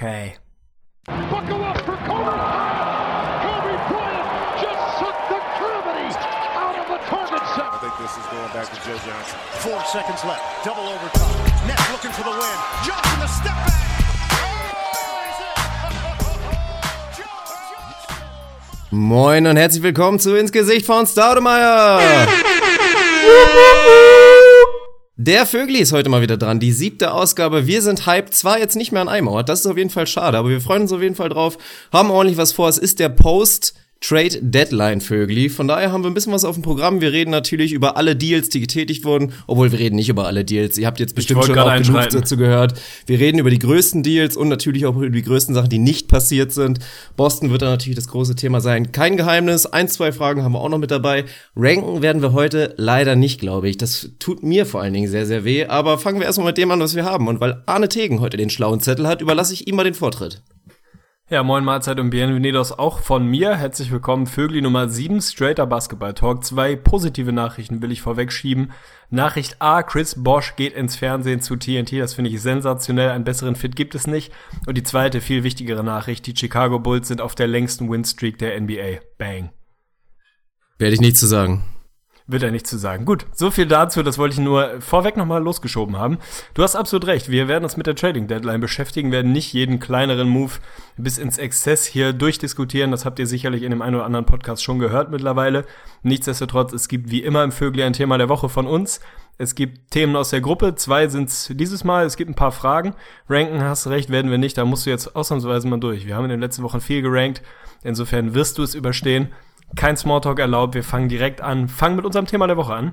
Okay. Buckle up for Kobe Bryant. Kobe Bryant just sucked the gravity out of the target I think this is going back to Joe Johnson. Four seconds left. Double overtime. Net looking for the win. Johnson the step back. Moin und herzlich willkommen zu Ins Gesicht von Staudemeyer. Der Vögli ist heute mal wieder dran, die siebte Ausgabe. Wir sind hyped, zwar jetzt nicht mehr an einem Ort, das ist auf jeden Fall schade, aber wir freuen uns auf jeden Fall drauf, haben ordentlich was vor. Es ist der Post Trade Deadline Vögli. Von daher haben wir ein bisschen was auf dem Programm. Wir reden natürlich über alle Deals, die getätigt wurden, obwohl wir reden nicht über alle Deals. Ihr habt jetzt bestimmt schon auch genug dazu gehört. Wir reden über die größten Deals und natürlich auch über die größten Sachen, die nicht passiert sind. Boston wird da natürlich das große Thema sein. Kein Geheimnis. Ein, zwei Fragen haben wir auch noch mit dabei. Ranken werden wir heute leider nicht, glaube ich. Das tut mir vor allen Dingen sehr, sehr weh. Aber fangen wir erstmal mit dem an, was wir haben. Und weil Arne Tegen heute den schlauen Zettel hat, überlasse ich ihm mal den Vortritt. Ja, moin Mahlzeit und Bienvenidos auch von mir. Herzlich willkommen, Vögli Nummer 7, Straighter Basketball Talk. Zwei positive Nachrichten will ich vorwegschieben. Nachricht A, Chris Bosch geht ins Fernsehen zu TNT. Das finde ich sensationell. Einen besseren Fit gibt es nicht. Und die zweite, viel wichtigere Nachricht, die Chicago Bulls sind auf der längsten Winstreak der NBA. Bang. Werde ich nichts zu sagen. Wird er nicht zu sagen. Gut, so viel dazu, das wollte ich nur vorweg nochmal losgeschoben haben. Du hast absolut recht, wir werden uns mit der Trading Deadline beschäftigen, werden nicht jeden kleineren Move bis ins Exzess hier durchdiskutieren. Das habt ihr sicherlich in dem einen oder anderen Podcast schon gehört mittlerweile. Nichtsdestotrotz, es gibt wie immer im Vögel ein Thema der Woche von uns. Es gibt Themen aus der Gruppe, zwei sind's dieses Mal, es gibt ein paar Fragen. Ranken hast recht, werden wir nicht, da musst du jetzt ausnahmsweise mal durch. Wir haben in den letzten Wochen viel gerankt, insofern wirst du es überstehen. Kein Smalltalk erlaubt, wir fangen direkt an. Fangen mit unserem Thema der Woche an.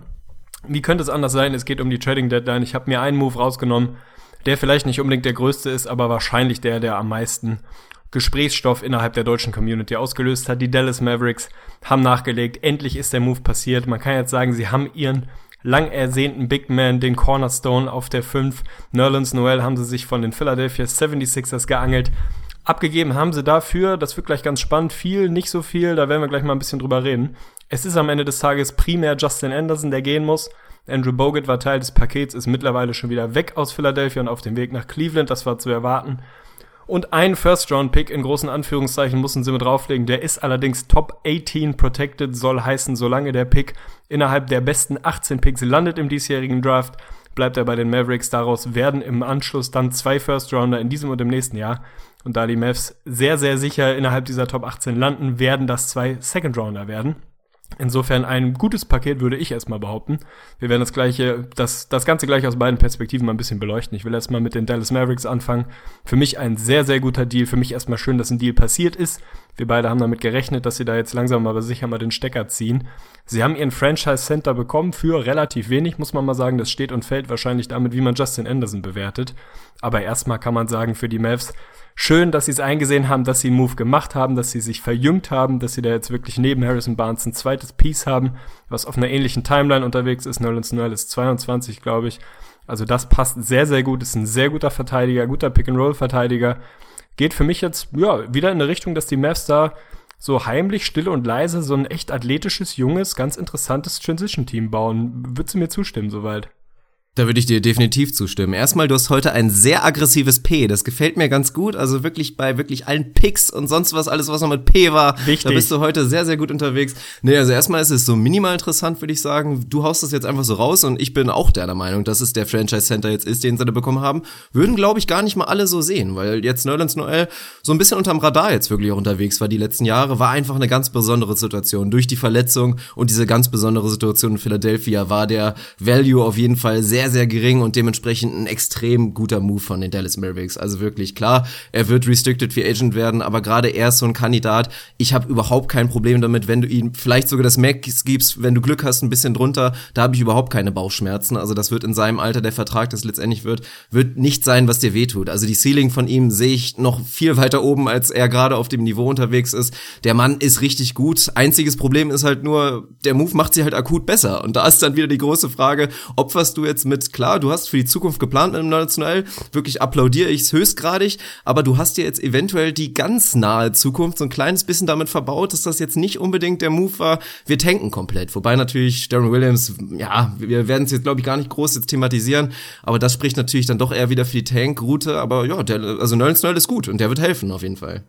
Wie könnte es anders sein? Es geht um die Trading Deadline. Ich habe mir einen Move rausgenommen, der vielleicht nicht unbedingt der größte ist, aber wahrscheinlich der, der am meisten Gesprächsstoff innerhalb der deutschen Community ausgelöst hat. Die Dallas Mavericks haben nachgelegt. Endlich ist der Move passiert. Man kann jetzt sagen, sie haben ihren lang ersehnten Big Man, den Cornerstone auf der 5. Nerlens Noel haben sie sich von den Philadelphia 76ers geangelt. Abgegeben haben sie dafür, das wird gleich ganz spannend, viel, nicht so viel, da werden wir gleich mal ein bisschen drüber reden. Es ist am Ende des Tages primär Justin Anderson, der gehen muss. Andrew Bogut war Teil des Pakets, ist mittlerweile schon wieder weg aus Philadelphia und auf dem Weg nach Cleveland, das war zu erwarten. Und ein First-Round-Pick in großen Anführungszeichen mussten sie mit drauflegen. Der ist allerdings Top 18 protected, soll heißen, solange der Pick innerhalb der besten 18 Picks landet im diesjährigen Draft, bleibt er bei den Mavericks. Daraus werden im Anschluss dann zwei First-Rounder in diesem und im nächsten Jahr. Und da die Mavs sehr, sehr sicher innerhalb dieser Top 18 landen, werden das zwei Second-Rounder werden. Insofern ein gutes Paket würde ich erstmal behaupten. Wir werden das gleiche, das, das Ganze gleich aus beiden Perspektiven mal ein bisschen beleuchten. Ich will erstmal mit den Dallas Mavericks anfangen. Für mich ein sehr, sehr guter Deal. Für mich erstmal schön, dass ein Deal passiert ist. Wir beide haben damit gerechnet, dass sie da jetzt langsam aber sicher mal den Stecker ziehen. Sie haben ihren Franchise Center bekommen für relativ wenig, muss man mal sagen. Das steht und fällt wahrscheinlich damit, wie man Justin Anderson bewertet. Aber erstmal kann man sagen, für die Mavs schön, dass sie es eingesehen haben, dass sie einen Move gemacht haben, dass sie sich verjüngt haben, dass sie da jetzt wirklich neben Harrison Barnes ein zweites Piece haben, was auf einer ähnlichen Timeline unterwegs ist. Nerlens Noel ist 22, glaube ich. Also das passt sehr, sehr gut. Ist ein sehr guter Verteidiger, guter Pick-and-Roll-Verteidiger. Geht für mich jetzt, ja, wieder in eine Richtung, dass die Mavs da so heimlich, still und leise so ein echt athletisches, junges, ganz interessantes Transition-Team bauen. Würdest du mir zustimmen soweit? Da würde ich dir definitiv zustimmen. Erstmal, du hast heute ein sehr aggressives P. Das gefällt mir ganz gut. Also wirklich bei wirklich allen Picks und sonst was, alles was noch mit P war. Wichtig. Da bist du heute sehr, sehr gut unterwegs. Nee, also erstmal ist es so minimal interessant, würde ich sagen. Du haust das jetzt einfach so raus und ich bin auch der Meinung, dass es der Franchise Center jetzt ist, den sie da bekommen haben. Würden, glaube ich, gar nicht mal alle so sehen, weil jetzt Nerlens Noel so ein bisschen unterm Radar jetzt wirklich auch unterwegs war die letzten Jahre. War einfach eine ganz besondere Situation. Durch die Verletzung und diese ganz besondere Situation in Philadelphia war der Value auf jeden Fall sehr, sehr gering und dementsprechend ein extrem guter Move von den Dallas Mavericks. Also wirklich klar, er wird Restricted Free Agent werden, aber gerade er ist so ein Kandidat. Ich habe überhaupt kein Problem damit, wenn du ihm vielleicht sogar das Max gibst, wenn du Glück hast, ein bisschen drunter. Da habe ich überhaupt keine Bauchschmerzen. Also das wird in seinem Alter der Vertrag, das letztendlich wird, wird nicht sein, was dir wehtut. Also die Ceiling von ihm sehe ich noch viel weiter oben, als er gerade auf dem Niveau unterwegs ist. Der Mann ist richtig gut. Einziges Problem ist halt nur, der Move macht sie halt akut besser. Und da ist dann wieder die große Frage, opferst du jetzt mit mit, klar, du hast für die Zukunft geplant dem National, wirklich applaudiere ich es höchstgradig, aber du hast dir jetzt eventuell die ganz nahe Zukunft so ein kleines bisschen damit verbaut, dass das jetzt nicht unbedingt der Move war, wir tanken komplett. Wobei natürlich Darren Williams, ja, wir werden es jetzt glaube ich gar nicht groß jetzt thematisieren, aber das spricht natürlich dann doch eher wieder für die Tank-Route, aber ja, der, also Nerlens Noel ist gut und der wird helfen auf jeden Fall.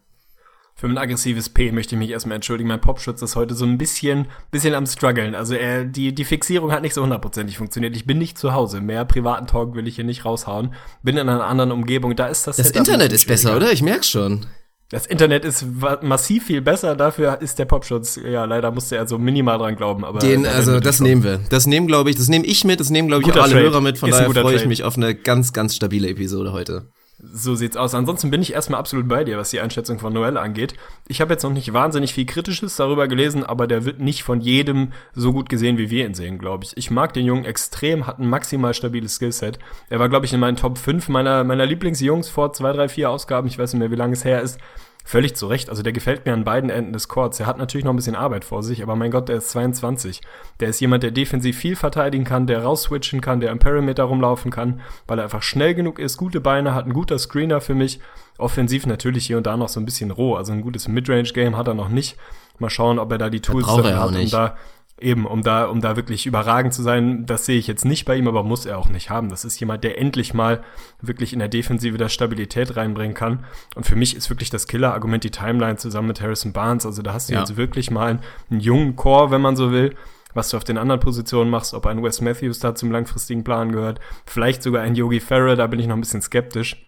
Für mein aggressives P möchte ich mich erstmal entschuldigen. Mein Popschutz ist heute so ein bisschen, bisschen am struggeln. Also er, die, die Fixierung hat nicht so hundertprozentig funktioniert. Ich bin nicht zu Hause. Mehr privaten Talk will ich hier nicht raushauen. Bin in einer anderen Umgebung. Da ist das. Das Internet ist besser, oder? Ich merk's schon. Das Internet ist massiv viel besser, dafür ist der Popschutz, ja, leider musste er so minimal dran glauben, aber. Den, also, das nehmen wir. Das nehmen, glaube ich, das nehme ich mit, das nehmen, glaube ich, auch alle Trade. Hörer mit, von ist daher freue ich mich auf eine ganz, ganz stabile Episode heute. So sieht's aus. Ansonsten bin ich erstmal absolut bei dir, was die Einschätzung von Noel angeht. Ich habe jetzt noch nicht wahnsinnig viel Kritisches darüber gelesen, aber der wird nicht von jedem so gut gesehen, wie wir ihn sehen, glaube ich. Ich mag den Jungen extrem, hat ein maximal stabiles Skillset. Er war, glaube ich, in meinen Top 5 meiner, meiner Lieblingsjungs vor zwei, drei, vier Ausgaben. Ich weiß nicht mehr, wie lange es her ist völlig zu Recht. Also der gefällt mir an beiden Enden des Courts. Er hat natürlich noch ein bisschen Arbeit vor sich, aber mein Gott, der ist 22. Der ist jemand, der defensiv viel verteidigen kann, der rausswitchen kann, der im Perimeter rumlaufen kann, weil er einfach schnell genug ist, gute Beine hat, ein guter Screener für mich. Offensiv natürlich hier und da noch so ein bisschen roh. Also ein gutes Midrange-Game hat er noch nicht. Mal schauen, ob er da die Tools dafür hat, um da Eben, um da, um da wirklich überragend zu sein, das sehe ich jetzt nicht bei ihm, aber muss er auch nicht haben. Das ist jemand, der endlich mal wirklich in der Defensive der Stabilität reinbringen kann. Und für mich ist wirklich das Killer-Argument die Timeline zusammen mit Harrison Barnes. Also da hast du ja. jetzt wirklich mal einen, einen jungen Core, wenn man so will, was du auf den anderen Positionen machst, ob ein Wes Matthews da zum langfristigen Plan gehört, vielleicht sogar ein Yogi Ferrer, da bin ich noch ein bisschen skeptisch.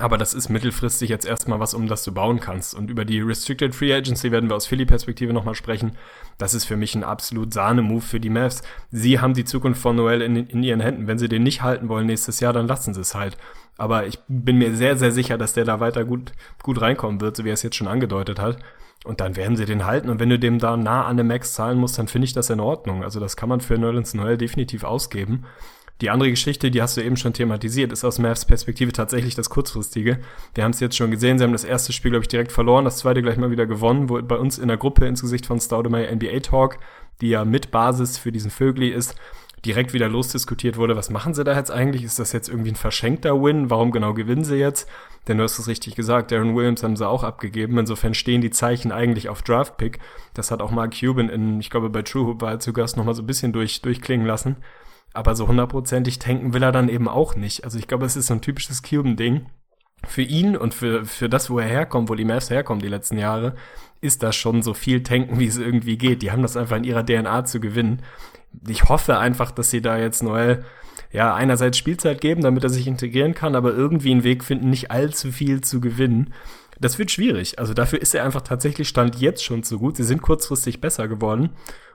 Aber das ist mittelfristig jetzt erstmal was, um das du bauen kannst. Und über die Restricted Free Agency werden wir aus Philly-Perspektive nochmal sprechen. Das ist für mich ein absolut Sahne-Move für die Mavs. Sie haben die Zukunft von Noel in, in ihren Händen. Wenn sie den nicht halten wollen nächstes Jahr, dann lassen sie es halt. Aber ich bin mir sehr, sehr sicher, dass der da weiter gut, gut reinkommen wird, so wie er es jetzt schon angedeutet hat. Und dann werden sie den halten. Und wenn du dem da nah an der Max zahlen musst, dann finde ich das in Ordnung. Also das kann man für Nerlens Noel definitiv ausgeben. Die andere Geschichte, die hast du eben schon thematisiert, ist aus Mavs Perspektive tatsächlich das kurzfristige. Wir haben es jetzt schon gesehen, sie haben das erste Spiel, glaube ich, direkt verloren, das zweite gleich mal wieder gewonnen, wo bei uns in der Gruppe ins Gesicht von Staudemeyer NBA Talk, die ja mit Basis für diesen Vögli ist, direkt wieder losdiskutiert wurde, was machen sie da jetzt eigentlich? Ist das jetzt irgendwie ein verschenkter Win? Warum genau gewinnen sie jetzt? Denn du hast es richtig gesagt, Darren Williams haben sie auch abgegeben. Insofern stehen die Zeichen eigentlich auf Draft Pick. Das hat auch Mark Cuban in, ich glaube, bei True Hoop war er zu Gast nochmal so ein bisschen durch, durchklingen lassen. Aber so hundertprozentig tanken will er dann eben auch nicht. Also ich glaube, es ist so ein typisches Cuban-Ding. Für ihn und für, für das, wo er herkommt, wo die Mavs herkommen die letzten Jahre, ist das schon so viel tanken, wie es irgendwie geht. Die haben das einfach in ihrer DNA zu gewinnen. Ich hoffe einfach, dass sie da jetzt Noel ja, einerseits Spielzeit geben, damit er sich integrieren kann, aber irgendwie einen Weg finden, nicht allzu viel zu gewinnen. Das wird schwierig. Also dafür ist er einfach tatsächlich Stand jetzt schon zu gut. Sie sind kurzfristig besser geworden.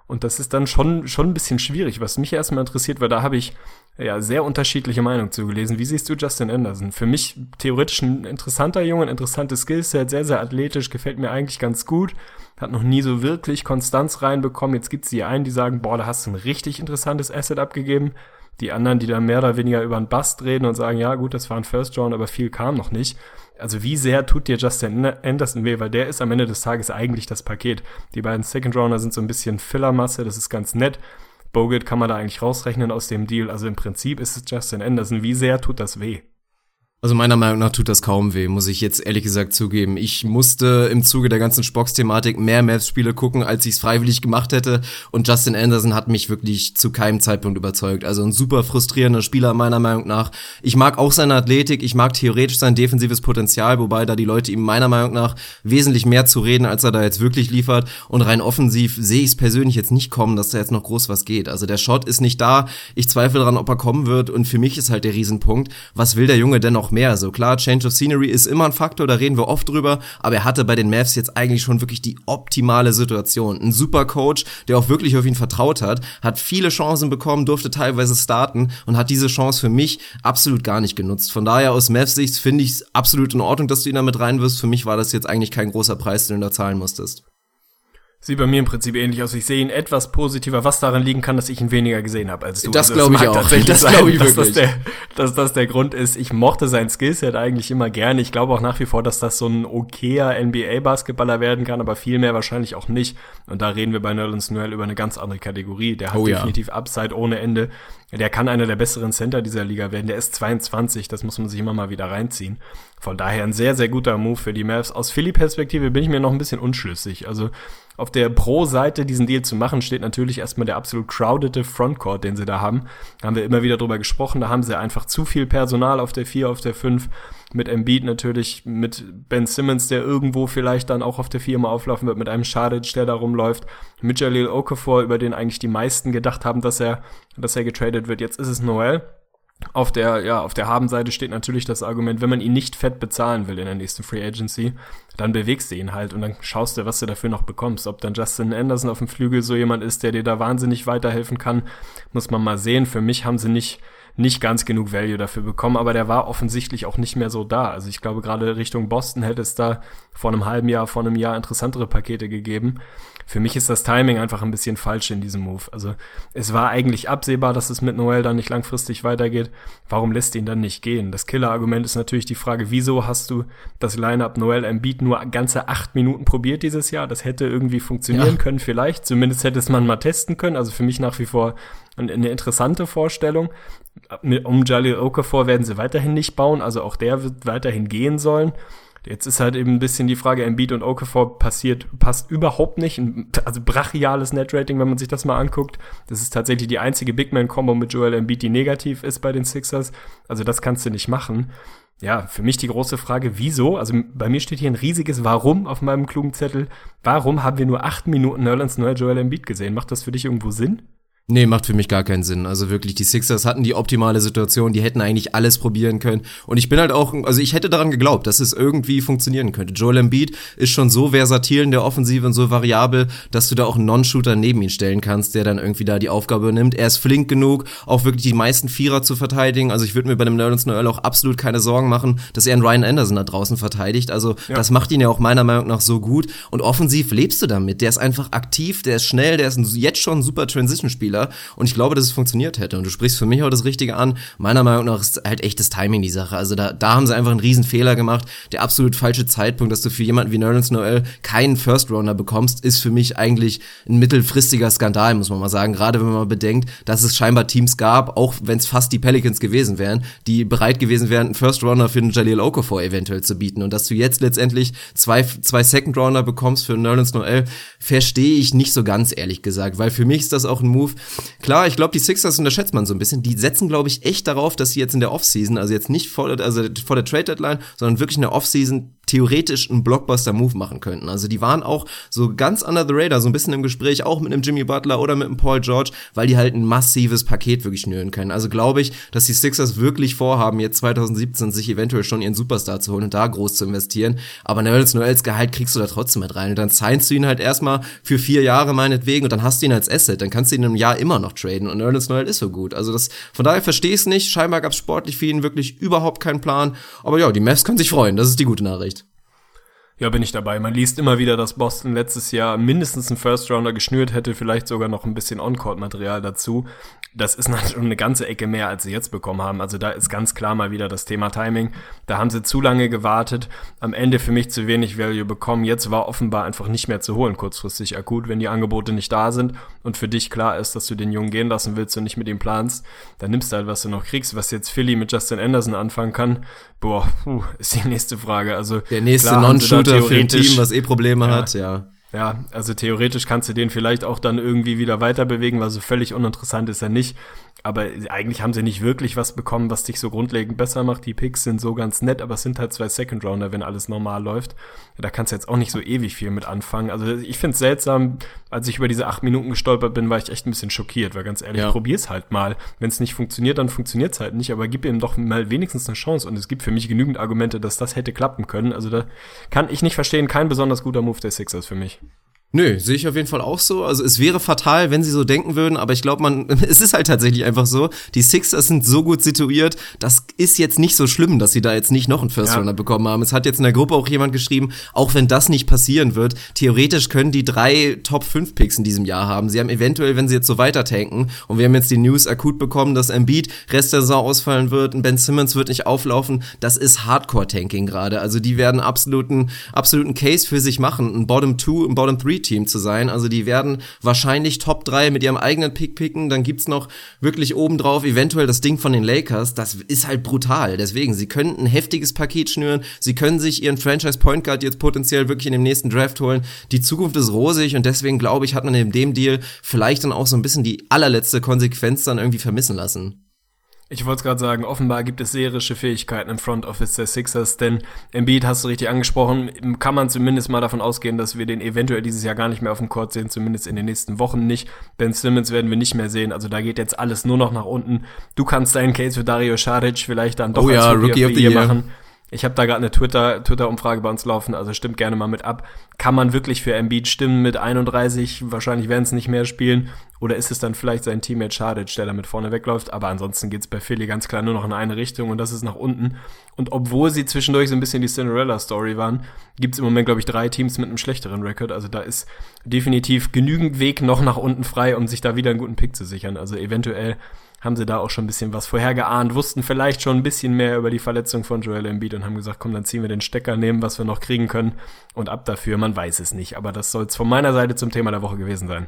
Und das ist dann schon, schon ein bisschen schwierig. Was mich erstmal interessiert, weil da habe ich ja sehr unterschiedliche Meinungen zugelesen. Wie siehst du Justin Anderson? Für mich theoretisch ein interessanter Junge, ein interessantes Skillset, sehr, sehr athletisch, gefällt mir eigentlich ganz gut. Hat noch nie so wirklich Konstanz reinbekommen. Jetzt gibt es die einen, die sagen, boah, da hast du ein richtig interessantes Asset abgegeben. Die anderen, die dann mehr oder weniger über einen Bust reden und sagen, ja gut, das war ein First Round, aber viel kam noch nicht also wie sehr tut dir Justin Anderson weh, weil der ist am Ende des Tages eigentlich das Paket. Die beiden Second Rounder sind so ein bisschen Fillermasse, das ist ganz nett. Bogut kann man da eigentlich rausrechnen aus dem Deal. Also im Prinzip ist es Justin Anderson. Wie sehr tut das weh? Also meiner Meinung nach tut das kaum weh, muss ich jetzt ehrlich gesagt zugeben. Ich musste im Zuge der ganzen Spox-Thematik mehr Mavs-Spiele gucken, als ich es freiwillig gemacht hätte. Und Justin Anderson hat mich wirklich zu keinem Zeitpunkt überzeugt. Also ein super frustrierender Spieler meiner Meinung nach. Ich mag auch seine Athletik, ich mag theoretisch sein defensives Potenzial, wobei da die Leute ihm meiner Meinung nach wesentlich mehr zu reden, als er da jetzt wirklich liefert. Und rein offensiv sehe ich es persönlich jetzt nicht kommen, dass da jetzt noch groß was geht. Also der Shot ist nicht da. Ich zweifle daran, ob er kommen wird. Und für mich ist halt der Riesenpunkt, was will der Junge denn noch noch mehr. So klar, Change of Scenery ist immer ein Faktor, da reden wir oft drüber, aber er hatte bei den Mavs jetzt eigentlich schon wirklich die optimale Situation. Ein super Coach, der auch wirklich auf ihn vertraut hat, hat viele Chancen bekommen, durfte teilweise starten und hat diese Chance für mich absolut gar nicht genutzt. Von daher aus Mavs Sicht finde ich es absolut in Ordnung, dass du ihn damit reinwirfst. Für mich war das jetzt eigentlich kein großer Preis, den du da zahlen musstest. Sieht bei mir im Prinzip ähnlich aus. Ich sehe ihn etwas positiver, was daran liegen kann, dass ich ihn weniger gesehen habe als du. Das Also glaube ich auch. tatsächlich Das glaube ich dass wirklich. Das der, dass das der Grund ist. Ich mochte sein Skillset eigentlich immer gerne. Ich glaube auch nach wie vor, dass das so ein okayer NBA-Basketballer werden kann, aber viel mehr wahrscheinlich auch nicht. Und da reden wir bei Nerlens Noel über eine ganz andere Kategorie. Der hat Oh ja. definitiv Upside ohne Ende. Der kann einer der besseren Center dieser Liga werden. Der ist 22, das muss man sich immer mal wieder reinziehen. Von daher ein sehr, sehr guter Move für die Mavs. Aus Philly-Perspektive bin ich mir noch ein bisschen unschlüssig. Also auf der Pro-Seite diesen Deal zu machen, steht natürlich erstmal der absolut crowdete Frontcourt, den sie da haben. Da haben wir immer wieder drüber gesprochen. Da haben sie einfach zu viel Personal auf der 4, auf der 5. Mit Embiid natürlich, mit Ben Simmons, der irgendwo vielleicht dann auch auf der 4 mal auflaufen wird, mit einem Schadic, der da rumläuft. Mit Jalil Okafor, über den eigentlich die meisten gedacht haben, dass er, dass er getradet wird. Jetzt ist es Noel. Auf der, ja, auf der Habenseite steht natürlich das Argument, wenn man ihn nicht fett bezahlen will in der nächsten Free Agency, dann bewegst du ihn halt und dann schaust du, was du dafür noch bekommst. Ob dann Justin Anderson auf dem Flügel so jemand ist, der dir da wahnsinnig weiterhelfen kann, muss man mal sehen. Für mich haben sie nicht, nicht ganz genug Value dafür bekommen, aber der war offensichtlich auch nicht mehr so da. Also ich glaube, gerade Richtung Boston hätte es da vor einem halben Jahr, vor einem Jahr interessantere Pakete gegeben. Für mich ist das Timing einfach ein bisschen falsch in diesem Move. Also es war eigentlich absehbar, dass es mit Noel dann nicht langfristig weitergeht. Warum lässt ihn dann nicht gehen? Das Killer-Argument ist natürlich die Frage, wieso hast du das Lineup Noel Embiid nur ganze acht Minuten probiert dieses Jahr? Das hätte irgendwie funktionieren Ja. können vielleicht. Zumindest hätte es man mal testen können. Also für mich nach wie vor eine eine interessante Vorstellung. Um Jalil Okafor werden sie weiterhin nicht bauen. Also auch der wird weiterhin gehen sollen. Jetzt ist halt eben ein bisschen die Frage, Embiid und Okafor passiert, passt überhaupt nicht. Also brachiales Netrating, wenn man sich das mal anguckt. Das ist tatsächlich die einzige Big Man-Combo mit Joel Embiid, die negativ ist bei den Sixers. Also das kannst du nicht machen. Ja, für mich die große Frage, wieso? Also bei mir steht hier ein riesiges Warum auf meinem klugen Zettel. Warum haben wir nur acht Minuten Nerlens Noel Joel Embiid gesehen? Macht das für dich irgendwo Sinn? Nee, macht für mich gar keinen Sinn. Also wirklich, die Sixers hatten die optimale Situation, die hätten eigentlich alles probieren können. Und ich bin halt auch, also ich hätte daran geglaubt, dass es irgendwie funktionieren könnte. Joel Embiid ist schon so versatil in der Offensive und so variabel, dass du da auch einen Non-Shooter neben ihn stellen kannst, der dann irgendwie da die Aufgabe nimmt. Er ist flink genug, auch wirklich die meisten Vierer zu verteidigen. Also ich würde mir bei dem Nerlens Noel auch absolut keine Sorgen machen, dass er einen Ryan Anderson da draußen verteidigt. Also das macht ihn ja auch meiner Meinung nach so gut. Und offensiv lebst du damit. Der ist einfach aktiv, der ist schnell, der ist jetzt schon ein super Transition-Spieler. Und ich glaube, dass es funktioniert hätte. Und du sprichst für mich auch das Richtige an. Meiner Meinung nach ist halt echt das Timing die Sache. Also da, da haben sie einfach einen riesen Fehler gemacht. Der absolut falsche Zeitpunkt, dass du für jemanden wie Nerlens Noel keinen First-Rounder bekommst, ist für mich eigentlich ein mittelfristiger Skandal, muss man mal sagen. Gerade wenn man bedenkt, dass es scheinbar Teams gab, auch wenn es fast die Pelicans gewesen wären, die bereit gewesen wären, einen First-Rounder für einen Jalil Okafor eventuell zu bieten. Und dass du jetzt letztendlich zwei, zwei Second-Rounder bekommst für Nerlens Noel, verstehe ich nicht so ganz, ehrlich gesagt. Weil für mich ist das auch ein Move. Klar, ich glaube, die Sixers unterschätzt man so ein bisschen. Die setzen, glaube ich, echt darauf, dass sie jetzt in der Offseason, also jetzt nicht vor, also vor der Trade-Deadline, sondern wirklich in der Offseason theoretisch einen Blockbuster-Move machen könnten. Also die waren auch so ganz under the radar, so ein bisschen im Gespräch, auch mit einem Jimmy Butler oder mit einem Paul George, weil die halt ein massives Paket wirklich schnüren können. Also glaube ich, dass die Sixers wirklich vorhaben, jetzt 2017 sich eventuell schon ihren Superstar zu holen und da groß zu investieren. Aber Nerlens Noels Gehalt kriegst du da trotzdem mit rein. Und dann signst du ihn halt erstmal für vier Jahre meinetwegen und dann hast du ihn als Asset. Dann kannst du ihn im Jahr immer noch traden. Und Nerlens Noel ist so gut. Also das, von daher verstehe ich es nicht. Scheinbar gab es sportlich für ihn wirklich überhaupt keinen Plan. Aber ja, die Mavs können sich freuen. Das ist die gute Nachricht. Ja, bin ich dabei. Man liest immer wieder, dass Boston letztes Jahr mindestens einen First Rounder geschnürt hätte, vielleicht sogar noch ein bisschen On-Court-Material dazu. Das ist natürlich eine ganze Ecke mehr, als sie jetzt bekommen haben. Also da ist ganz klar mal wieder das Thema Timing. Da haben sie zu lange gewartet. Am Ende für mich zu wenig Value bekommen. Jetzt war offenbar einfach nicht mehr zu holen, kurzfristig akut, wenn die Angebote nicht da sind und für dich klar ist, dass du den Jungen gehen lassen willst und nicht mit ihm planst, dann nimmst du halt, was du noch kriegst. Was jetzt Philly mit Justin Anderson anfangen kann, boah, puh, ist die nächste Frage. Also Der nächste klar Non-Shooter für ein Team, was eh Probleme Ja. hat, ja. ja, also theoretisch kannst du den vielleicht auch dann irgendwie wieder weiter bewegen, weil so völlig uninteressant ist er nicht. Aber eigentlich haben sie nicht wirklich was bekommen, was dich so grundlegend besser macht. Die Picks sind so ganz nett, aber es sind halt zwei Second Rounder, wenn alles normal läuft. Da kannst du jetzt auch nicht so ewig viel mit anfangen. Also ich finde es seltsam, als ich über diese acht Minuten gestolpert bin, war ich echt ein bisschen schockiert, weil ganz ehrlich, Ja. probier's halt mal. Wenn es nicht funktioniert, dann funktioniert's halt nicht, aber gib ihm doch mal wenigstens eine Chance. Und es gibt für mich genügend Argumente, dass das hätte klappen können. Also da kann ich nicht verstehen, kein besonders guter Move der Sixers für mich. Nö, sehe ich auf jeden Fall auch so. Also es wäre fatal, wenn sie so denken würden, aber ich glaube, man, es ist halt tatsächlich einfach so. Die Sixers sind so gut situiert, das ist jetzt nicht so schlimm, dass sie da jetzt nicht noch einen First Runner ja. bekommen haben. Es hat jetzt in der Gruppe auch jemand geschrieben, auch wenn das nicht passieren wird, theoretisch können die drei Top 5 Picks in diesem Jahr haben. Sie haben eventuell, wenn sie jetzt so weiter tanken, und wir haben jetzt die News akut bekommen, dass Embiid Rest der Saison ausfallen wird und Ben Simmons wird nicht auflaufen, das ist Hardcore-Tanking gerade. Also die werden absoluten, absoluten Case für sich machen. Ein Bottom 2, ein Bottom 3 Team zu sein. Also die werden wahrscheinlich Top 3 mit ihrem eigenen Pick picken. Dann gibt's noch wirklich obendrauf eventuell das Ding von den Lakers. Das ist halt brutal. Deswegen, sie können ein heftiges Paket schnüren. Sie können sich ihren Franchise Point Guard jetzt potenziell wirklich in dem nächsten Draft holen. Die Zukunft ist rosig und deswegen glaube ich, hat man in dem Deal vielleicht dann auch so ein bisschen die allerletzte Konsequenz dann irgendwie vermissen lassen. Ich wollte es gerade sagen, offenbar gibt es seherische Fähigkeiten im Front Office der Sixers, denn Embiid hast du richtig angesprochen, kann man zumindest mal davon ausgehen, dass wir den eventuell dieses Jahr gar nicht mehr auf dem Court sehen, zumindest in den nächsten Wochen nicht. Ben Simmons werden wir nicht mehr sehen, also da geht jetzt alles nur noch nach unten. Du kannst deinen Case für Dario Saric vielleicht dann doch oh ja, Rookie of the Year machen. Ich habe da gerade eine Twitter Twitter Umfrage bei uns laufen, also stimmt gerne mal mit ab. Kann man wirklich für Embiid stimmen mit 31? Wahrscheinlich werden es nicht mehr spielen oder ist es dann vielleicht sein Teammate Schadic, der damit vorne wegläuft, aber ansonsten geht's bei Philly ganz klar nur noch in eine Richtung und das ist nach unten. Und obwohl sie zwischendurch so ein bisschen die Cinderella Story waren, gibt's im Moment glaube ich drei Teams mit einem schlechteren Rekord, also da ist definitiv genügend Weg noch nach unten frei, um sich da wieder einen guten Pick zu sichern. Also eventuell haben sie da auch schon ein bisschen was vorhergeahnt, wussten vielleicht schon ein bisschen mehr über die Verletzung von Joel Embiid und haben gesagt, komm, dann ziehen wir den Stecker, nehmen, was wir noch kriegen können und ab dafür. Man weiß es nicht, aber das soll es von meiner Seite zum Thema der Woche gewesen sein.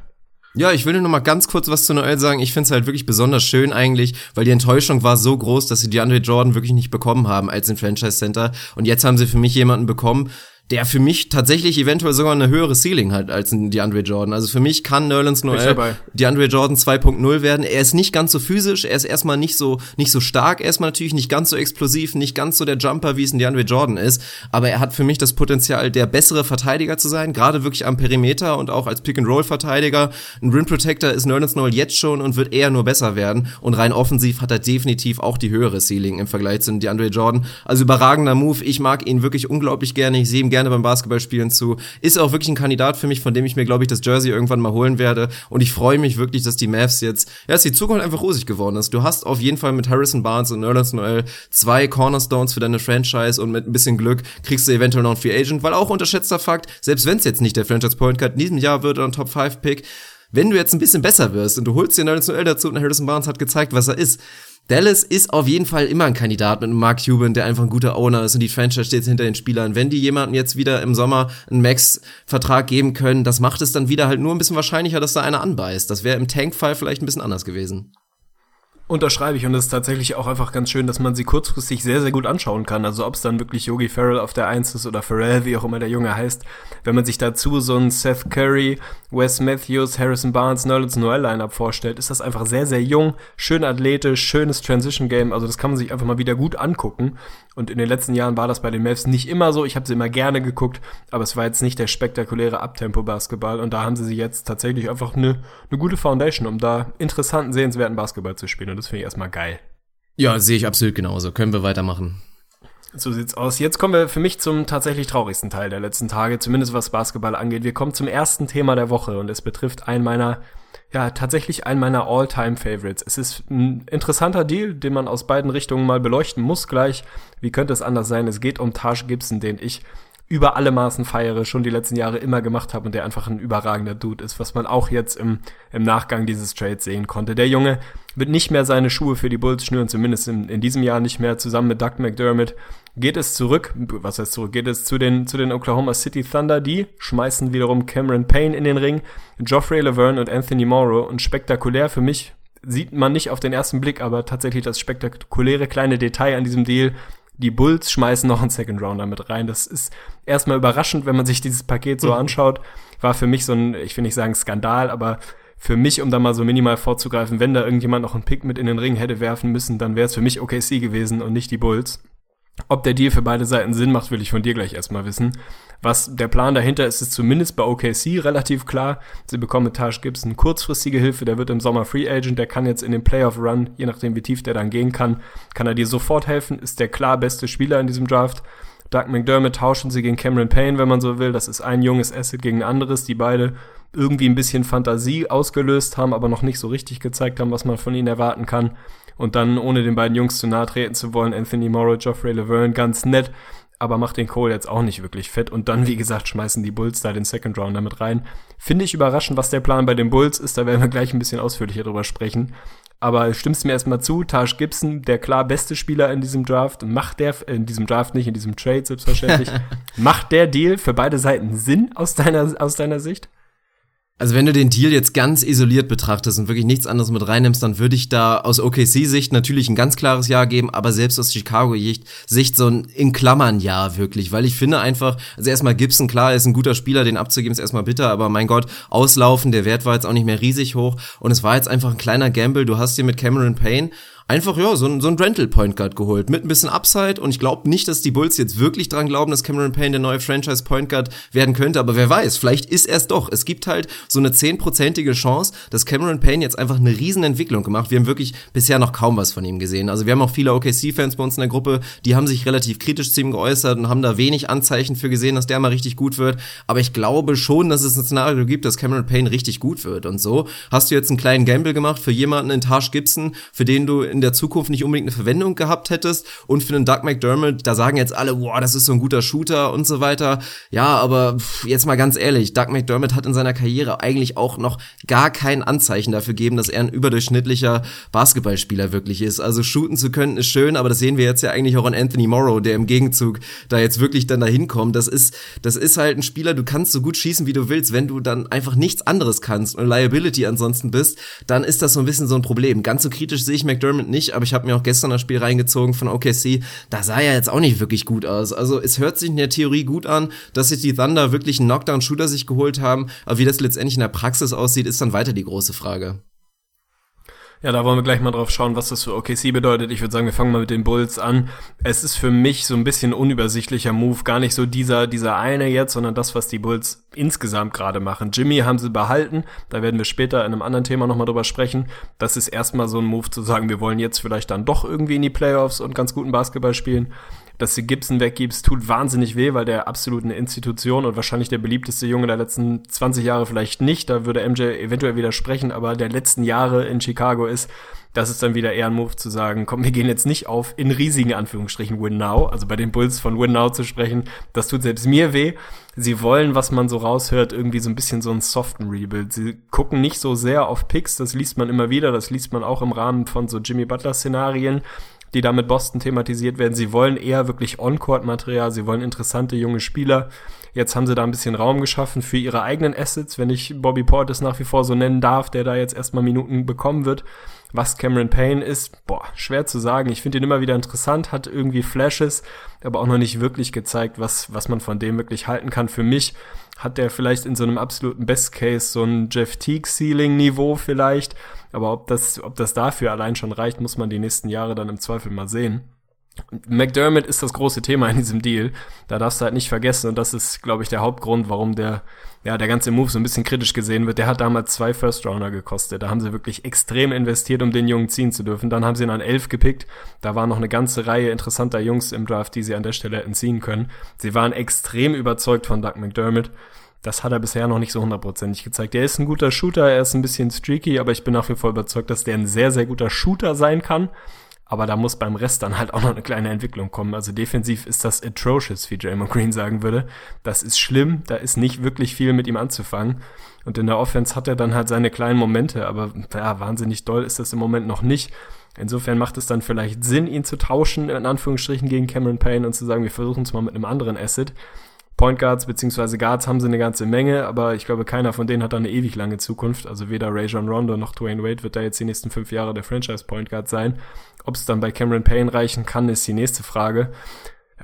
Ja, ich will nur noch mal ganz kurz was zu Noel sagen. Ich finde es halt wirklich besonders schön eigentlich, weil die Enttäuschung war so groß, dass sie die Andre Jordan wirklich nicht bekommen haben als den Franchise Center. Und jetzt haben sie für mich jemanden bekommen, der für mich tatsächlich eventuell sogar eine höhere Ceiling hat als ein DeAndre Jordan. Also für mich kann Nerlens Noel DeAndre Jordan 2.0 werden. Er ist nicht ganz so physisch, er ist erstmal nicht so nicht so stark, erstmal natürlich nicht ganz so explosiv, nicht ganz so der Jumper, wie es ein DeAndre Jordan ist, aber er hat für mich das Potenzial, der bessere Verteidiger zu sein, gerade wirklich am Perimeter und auch als Pick and Roll Verteidiger. Ein Rim Protector ist Nerlens Noel jetzt schon und wird eher nur besser werden und rein offensiv hat er definitiv auch die höhere Ceiling im Vergleich zu DeAndre Jordan. Also überragender Move, ich mag ihn wirklich unglaublich gerne, ich sehe ihm gerne gerne beim Basketballspielen zu. Ist auch wirklich ein Kandidat für mich, von dem ich mir, glaube ich, das Jersey irgendwann mal holen werde. Und ich freue mich wirklich, dass die Mavs jetzt, ja, dass die Zukunft einfach rosig geworden ist. Du hast auf jeden Fall mit Harrison Barnes und Nerlens Noel zwei Cornerstones für deine Franchise und mit ein bisschen Glück kriegst du eventuell noch einen Free Agent, weil auch unterschätzter Fakt, selbst wenn es jetzt nicht der Franchise Point Guard in diesem Jahr wird oder ein Top 5 Pick, wenn du jetzt ein bisschen besser wirst und du holst dir Nerlens Noel dazu und Harrison Barnes hat gezeigt, was er ist, Dallas ist auf jeden Fall immer ein Kandidat mit Mark Cuban, der einfach ein guter Owner ist und die Franchise steht hinter den Spielern. Wenn die jemanden jetzt wieder im Sommer einen Max-Vertrag geben können, das macht es dann wieder halt nur ein bisschen wahrscheinlicher, dass da einer anbeißt. Das wäre im Tank-Fall vielleicht ein bisschen anders gewesen. Unterschreibe ich und es ist tatsächlich auch einfach ganz schön, dass man sie kurzfristig sehr, sehr gut anschauen kann. Also ob es dann wirklich Yogi Farrell auf der Eins ist oder Farrell, wie auch immer der Junge heißt. Wenn man sich dazu so einen Seth Curry, Wes Matthews, Harrison Barnes, Nerlens Noel Lineup vorstellt, ist das einfach sehr, sehr jung, schön athletisch, schönes Transition Game. Also das kann man sich einfach mal wieder gut angucken. Und in den letzten Jahren war das bei den Mavs nicht immer so. Ich habe sie immer gerne geguckt, aber es war jetzt nicht der spektakuläre Abtempo-Basketball. Und da haben sie sich jetzt tatsächlich einfach eine, eine gute Foundation, um da interessanten, sehenswerten Basketball zu spielen. Und das finde ich erstmal geil. Ja, sehe ich absolut genauso. Können wir weitermachen. So sieht's aus. Jetzt kommen wir für mich zum tatsächlich traurigsten Teil der letzten Tage, zumindest was Basketball angeht. Wir kommen zum ersten Thema der Woche und es betrifft einen meiner, ja, tatsächlich einen meiner All-Time-Favorites. Es ist ein interessanter Deal, den man aus beiden Richtungen mal beleuchten muss gleich. Wie könnte es anders sein? Es geht um Taj Gibson, den ich über alle Maßen feiere, schon die letzten Jahre immer gemacht habe und der einfach ein überragender Dude ist, was man auch jetzt im, im Nachgang dieses Trades sehen konnte. Der Junge wird nicht mehr seine Schuhe für die Bulls schnüren, zumindest in, in diesem Jahr nicht mehr. Zusammen mit Doug McDermott geht es zurück, was heißt zurück, geht es zu den, zu den Oklahoma City Thunder, die schmeißen wiederum Cameron Payne in den Ring, Geoffrey Laverne und Anthony Morrow und spektakulär für mich sieht man nicht auf den ersten Blick, aber tatsächlich das spektakuläre kleine Detail an diesem Deal die Bulls schmeißen noch einen Second Rounder mit rein. Das ist erstmal überraschend, wenn man sich dieses Paket so mhm. anschaut. War für mich so ein, ich will nicht sagen Skandal, aber für mich, um da mal so minimal vorzugreifen, wenn da irgendjemand noch einen Pick mit in den Ring hätte werfen müssen, dann wäre es für mich OKC gewesen und nicht die Bulls. Ob der Deal für beide Seiten Sinn macht, will ich von dir gleich erstmal wissen. Was der Plan dahinter ist, ist zumindest bei OKC relativ klar. Sie bekommen mit Taj Gibson kurzfristige Hilfe, der wird im Sommer Free Agent, der kann jetzt in den Playoff Run, je nachdem wie tief der dann gehen kann, kann er dir sofort helfen, ist der klar beste Spieler in diesem Draft. Doug McDermott tauschen sie gegen Cameron Payne, wenn man so will. Das ist ein junges Asset gegen ein anderes, die beide irgendwie ein bisschen Fantasie ausgelöst haben, aber noch nicht so richtig gezeigt haben, was man von ihnen erwarten kann. Und dann, ohne den beiden Jungs zu nahe treten zu wollen, Anthony Morrow, Geoffrey Laverne, ganz nett, aber macht den Cole jetzt auch nicht wirklich fett. Und dann, wie gesagt, schmeißen die Bulls da den Second Round damit rein. Finde ich überraschend, was der Plan bei den Bulls ist. Da werden wir gleich ein bisschen ausführlicher drüber sprechen. Aber stimmst mir erstmal zu, Taj Gibson, der klar beste Spieler in diesem Draft, macht der, äh, in diesem Draft nicht, in diesem Trade selbstverständlich, macht der Deal für beide Seiten Sinn aus deiner, aus deiner Sicht? Also wenn du den Deal jetzt ganz isoliert betrachtest und wirklich nichts anderes mit reinnimmst, dann würde ich da aus OKC-Sicht natürlich ein ganz klares Ja geben, aber selbst aus Chicago-Sicht so ein in Klammern Ja wirklich, weil ich finde einfach, also erstmal Gibson, klar, ist ein guter Spieler, den abzugeben ist erstmal bitter, aber mein Gott, auslaufen, der Wert war jetzt auch nicht mehr riesig hoch und es war jetzt einfach ein kleiner Gamble, du hast hier mit Cameron Payne einfach, ja, so ein, so ein Rental Point Guard geholt mit ein bisschen Upside und ich glaube nicht, dass die Bulls jetzt wirklich dran glauben, dass Cameron Payne der neue Franchise Point Guard werden könnte, aber wer weiß, vielleicht ist er es doch. Es gibt halt so eine zehnprozentige Chance, dass Cameron Payne jetzt einfach eine Riesenentwicklung gemacht. Wir haben wirklich bisher noch kaum was von ihm gesehen. Also wir haben auch viele OKC-Fans bei uns in der Gruppe, die haben sich relativ kritisch zu ihm geäußert und haben da wenig Anzeichen für gesehen, dass der mal richtig gut wird. Aber ich glaube schon, dass es ein Szenario gibt, dass Cameron Payne richtig gut wird. Und so hast du jetzt einen kleinen Gamble gemacht für jemanden in Taj Gibson, für den du in der Zukunft nicht unbedingt eine Verwendung gehabt hättest. Und für einen Doug McDermott, da sagen jetzt alle, wow, das ist so ein guter Shooter und so weiter. Ja, aber jetzt mal ganz ehrlich, Doug McDermott hat in seiner Karriere eigentlich auch noch gar kein Anzeichen dafür gegeben, dass er ein überdurchschnittlicher Basketballspieler wirklich ist. Also shooten zu können ist schön, aber das sehen wir jetzt ja eigentlich auch an Anthony Morrow, der im Gegenzug da jetzt wirklich dann dahin kommt. Das ist, das ist halt ein Spieler, du kannst so gut schießen, wie du willst. Wenn du dann einfach nichts anderes kannst und Liability ansonsten bist, dann ist das so ein bisschen so ein Problem. Ganz so kritisch sehe ich McDermott nicht, aber ich habe mir auch gestern das Spiel reingezogen von OKC. Da sah er jetzt auch nicht wirklich gut aus. Also es hört sich in der Theorie gut an, dass sich die Thunder wirklich einen Knockdown-Shooter sich geholt haben. Aber wie das letztendlich in der Praxis aussieht, ist dann weiter die große Frage. Ja, da wollen wir gleich mal drauf schauen, was das für OKC bedeutet. Ich würde sagen, wir fangen mal mit den Bulls an. Es ist für mich so ein bisschen unübersichtlicher Move, gar nicht so dieser dieser eine jetzt, sondern das, was die Bulls insgesamt gerade machen. Jimmy haben sie behalten, da werden wir später in einem anderen Thema nochmal drüber sprechen. Das ist erstmal so ein Move zu sagen, wir wollen jetzt vielleicht dann doch irgendwie in die Playoffs und ganz guten Basketball spielen dass du Gibson weggibst, tut wahnsinnig weh, weil der absolut eine Institution und wahrscheinlich der beliebteste Junge der letzten 20 Jahre vielleicht nicht, da würde MJ eventuell widersprechen, aber der letzten Jahre in Chicago ist, das ist dann wieder eher ein Move zu sagen, komm, wir gehen jetzt nicht auf in riesigen Anführungsstrichen Win Now, also bei den Bulls von Win Now zu sprechen, das tut selbst mir weh. Sie wollen, was man so raushört, irgendwie so ein bisschen so einen soften Rebuild. Sie gucken nicht so sehr auf Picks, das liest man immer wieder, das liest man auch im Rahmen von so Jimmy Butler Szenarien die da mit Boston thematisiert werden. Sie wollen eher wirklich On-Court-Material, sie wollen interessante junge Spieler. Jetzt haben sie da ein bisschen Raum geschaffen für ihre eigenen Assets, wenn ich Bobby Portis nach wie vor so nennen darf, der da jetzt erstmal Minuten bekommen wird. Was Cameron Payne ist, boah, schwer zu sagen. Ich finde ihn immer wieder interessant, hat irgendwie Flashes, aber auch noch nicht wirklich gezeigt, was, was man von dem wirklich halten kann. Für mich hat der vielleicht in so einem absoluten Best Case so ein Jeff Teague Ceiling Niveau vielleicht. Aber ob das, ob das dafür allein schon reicht, muss man die nächsten Jahre dann im Zweifel mal sehen. McDermott ist das große Thema in diesem Deal. Da darfst du halt nicht vergessen, und das ist, glaube ich, der Hauptgrund, warum der, ja, der ganze Move so ein bisschen kritisch gesehen wird. Der hat damals zwei First-Rounder gekostet. Da haben sie wirklich extrem investiert, um den Jungen ziehen zu dürfen. Dann haben sie ihn an elf gepickt. Da war noch eine ganze Reihe interessanter Jungs im Draft, die sie an der Stelle hätten ziehen können. Sie waren extrem überzeugt von Doug McDermott. Das hat er bisher noch nicht so hundertprozentig gezeigt. Er ist ein guter Shooter, er ist ein bisschen streaky, aber ich bin nach wie vor überzeugt, dass der ein sehr, sehr guter Shooter sein kann. Aber da muss beim Rest dann halt auch noch eine kleine Entwicklung kommen. Also defensiv ist das atrocious, wie Draymond Green sagen würde. Das ist schlimm, da ist nicht wirklich viel mit ihm anzufangen. Und in der Offense hat er dann halt seine kleinen Momente, aber ja, wahnsinnig doll ist das im Moment noch nicht. Insofern macht es dann vielleicht Sinn, ihn zu tauschen, in Anführungsstrichen, gegen Cameron Payne und zu sagen, wir versuchen es mal mit einem anderen Asset. Point Guards bzw. Guards haben sie eine ganze Menge, aber ich glaube, keiner von denen hat da eine ewig lange Zukunft. Also weder Rajon Rondo noch Dwayne Wade wird da jetzt die nächsten fünf Jahre der Franchise Point Guard sein. Ob es dann bei Cameron Payne reichen kann, ist die nächste Frage.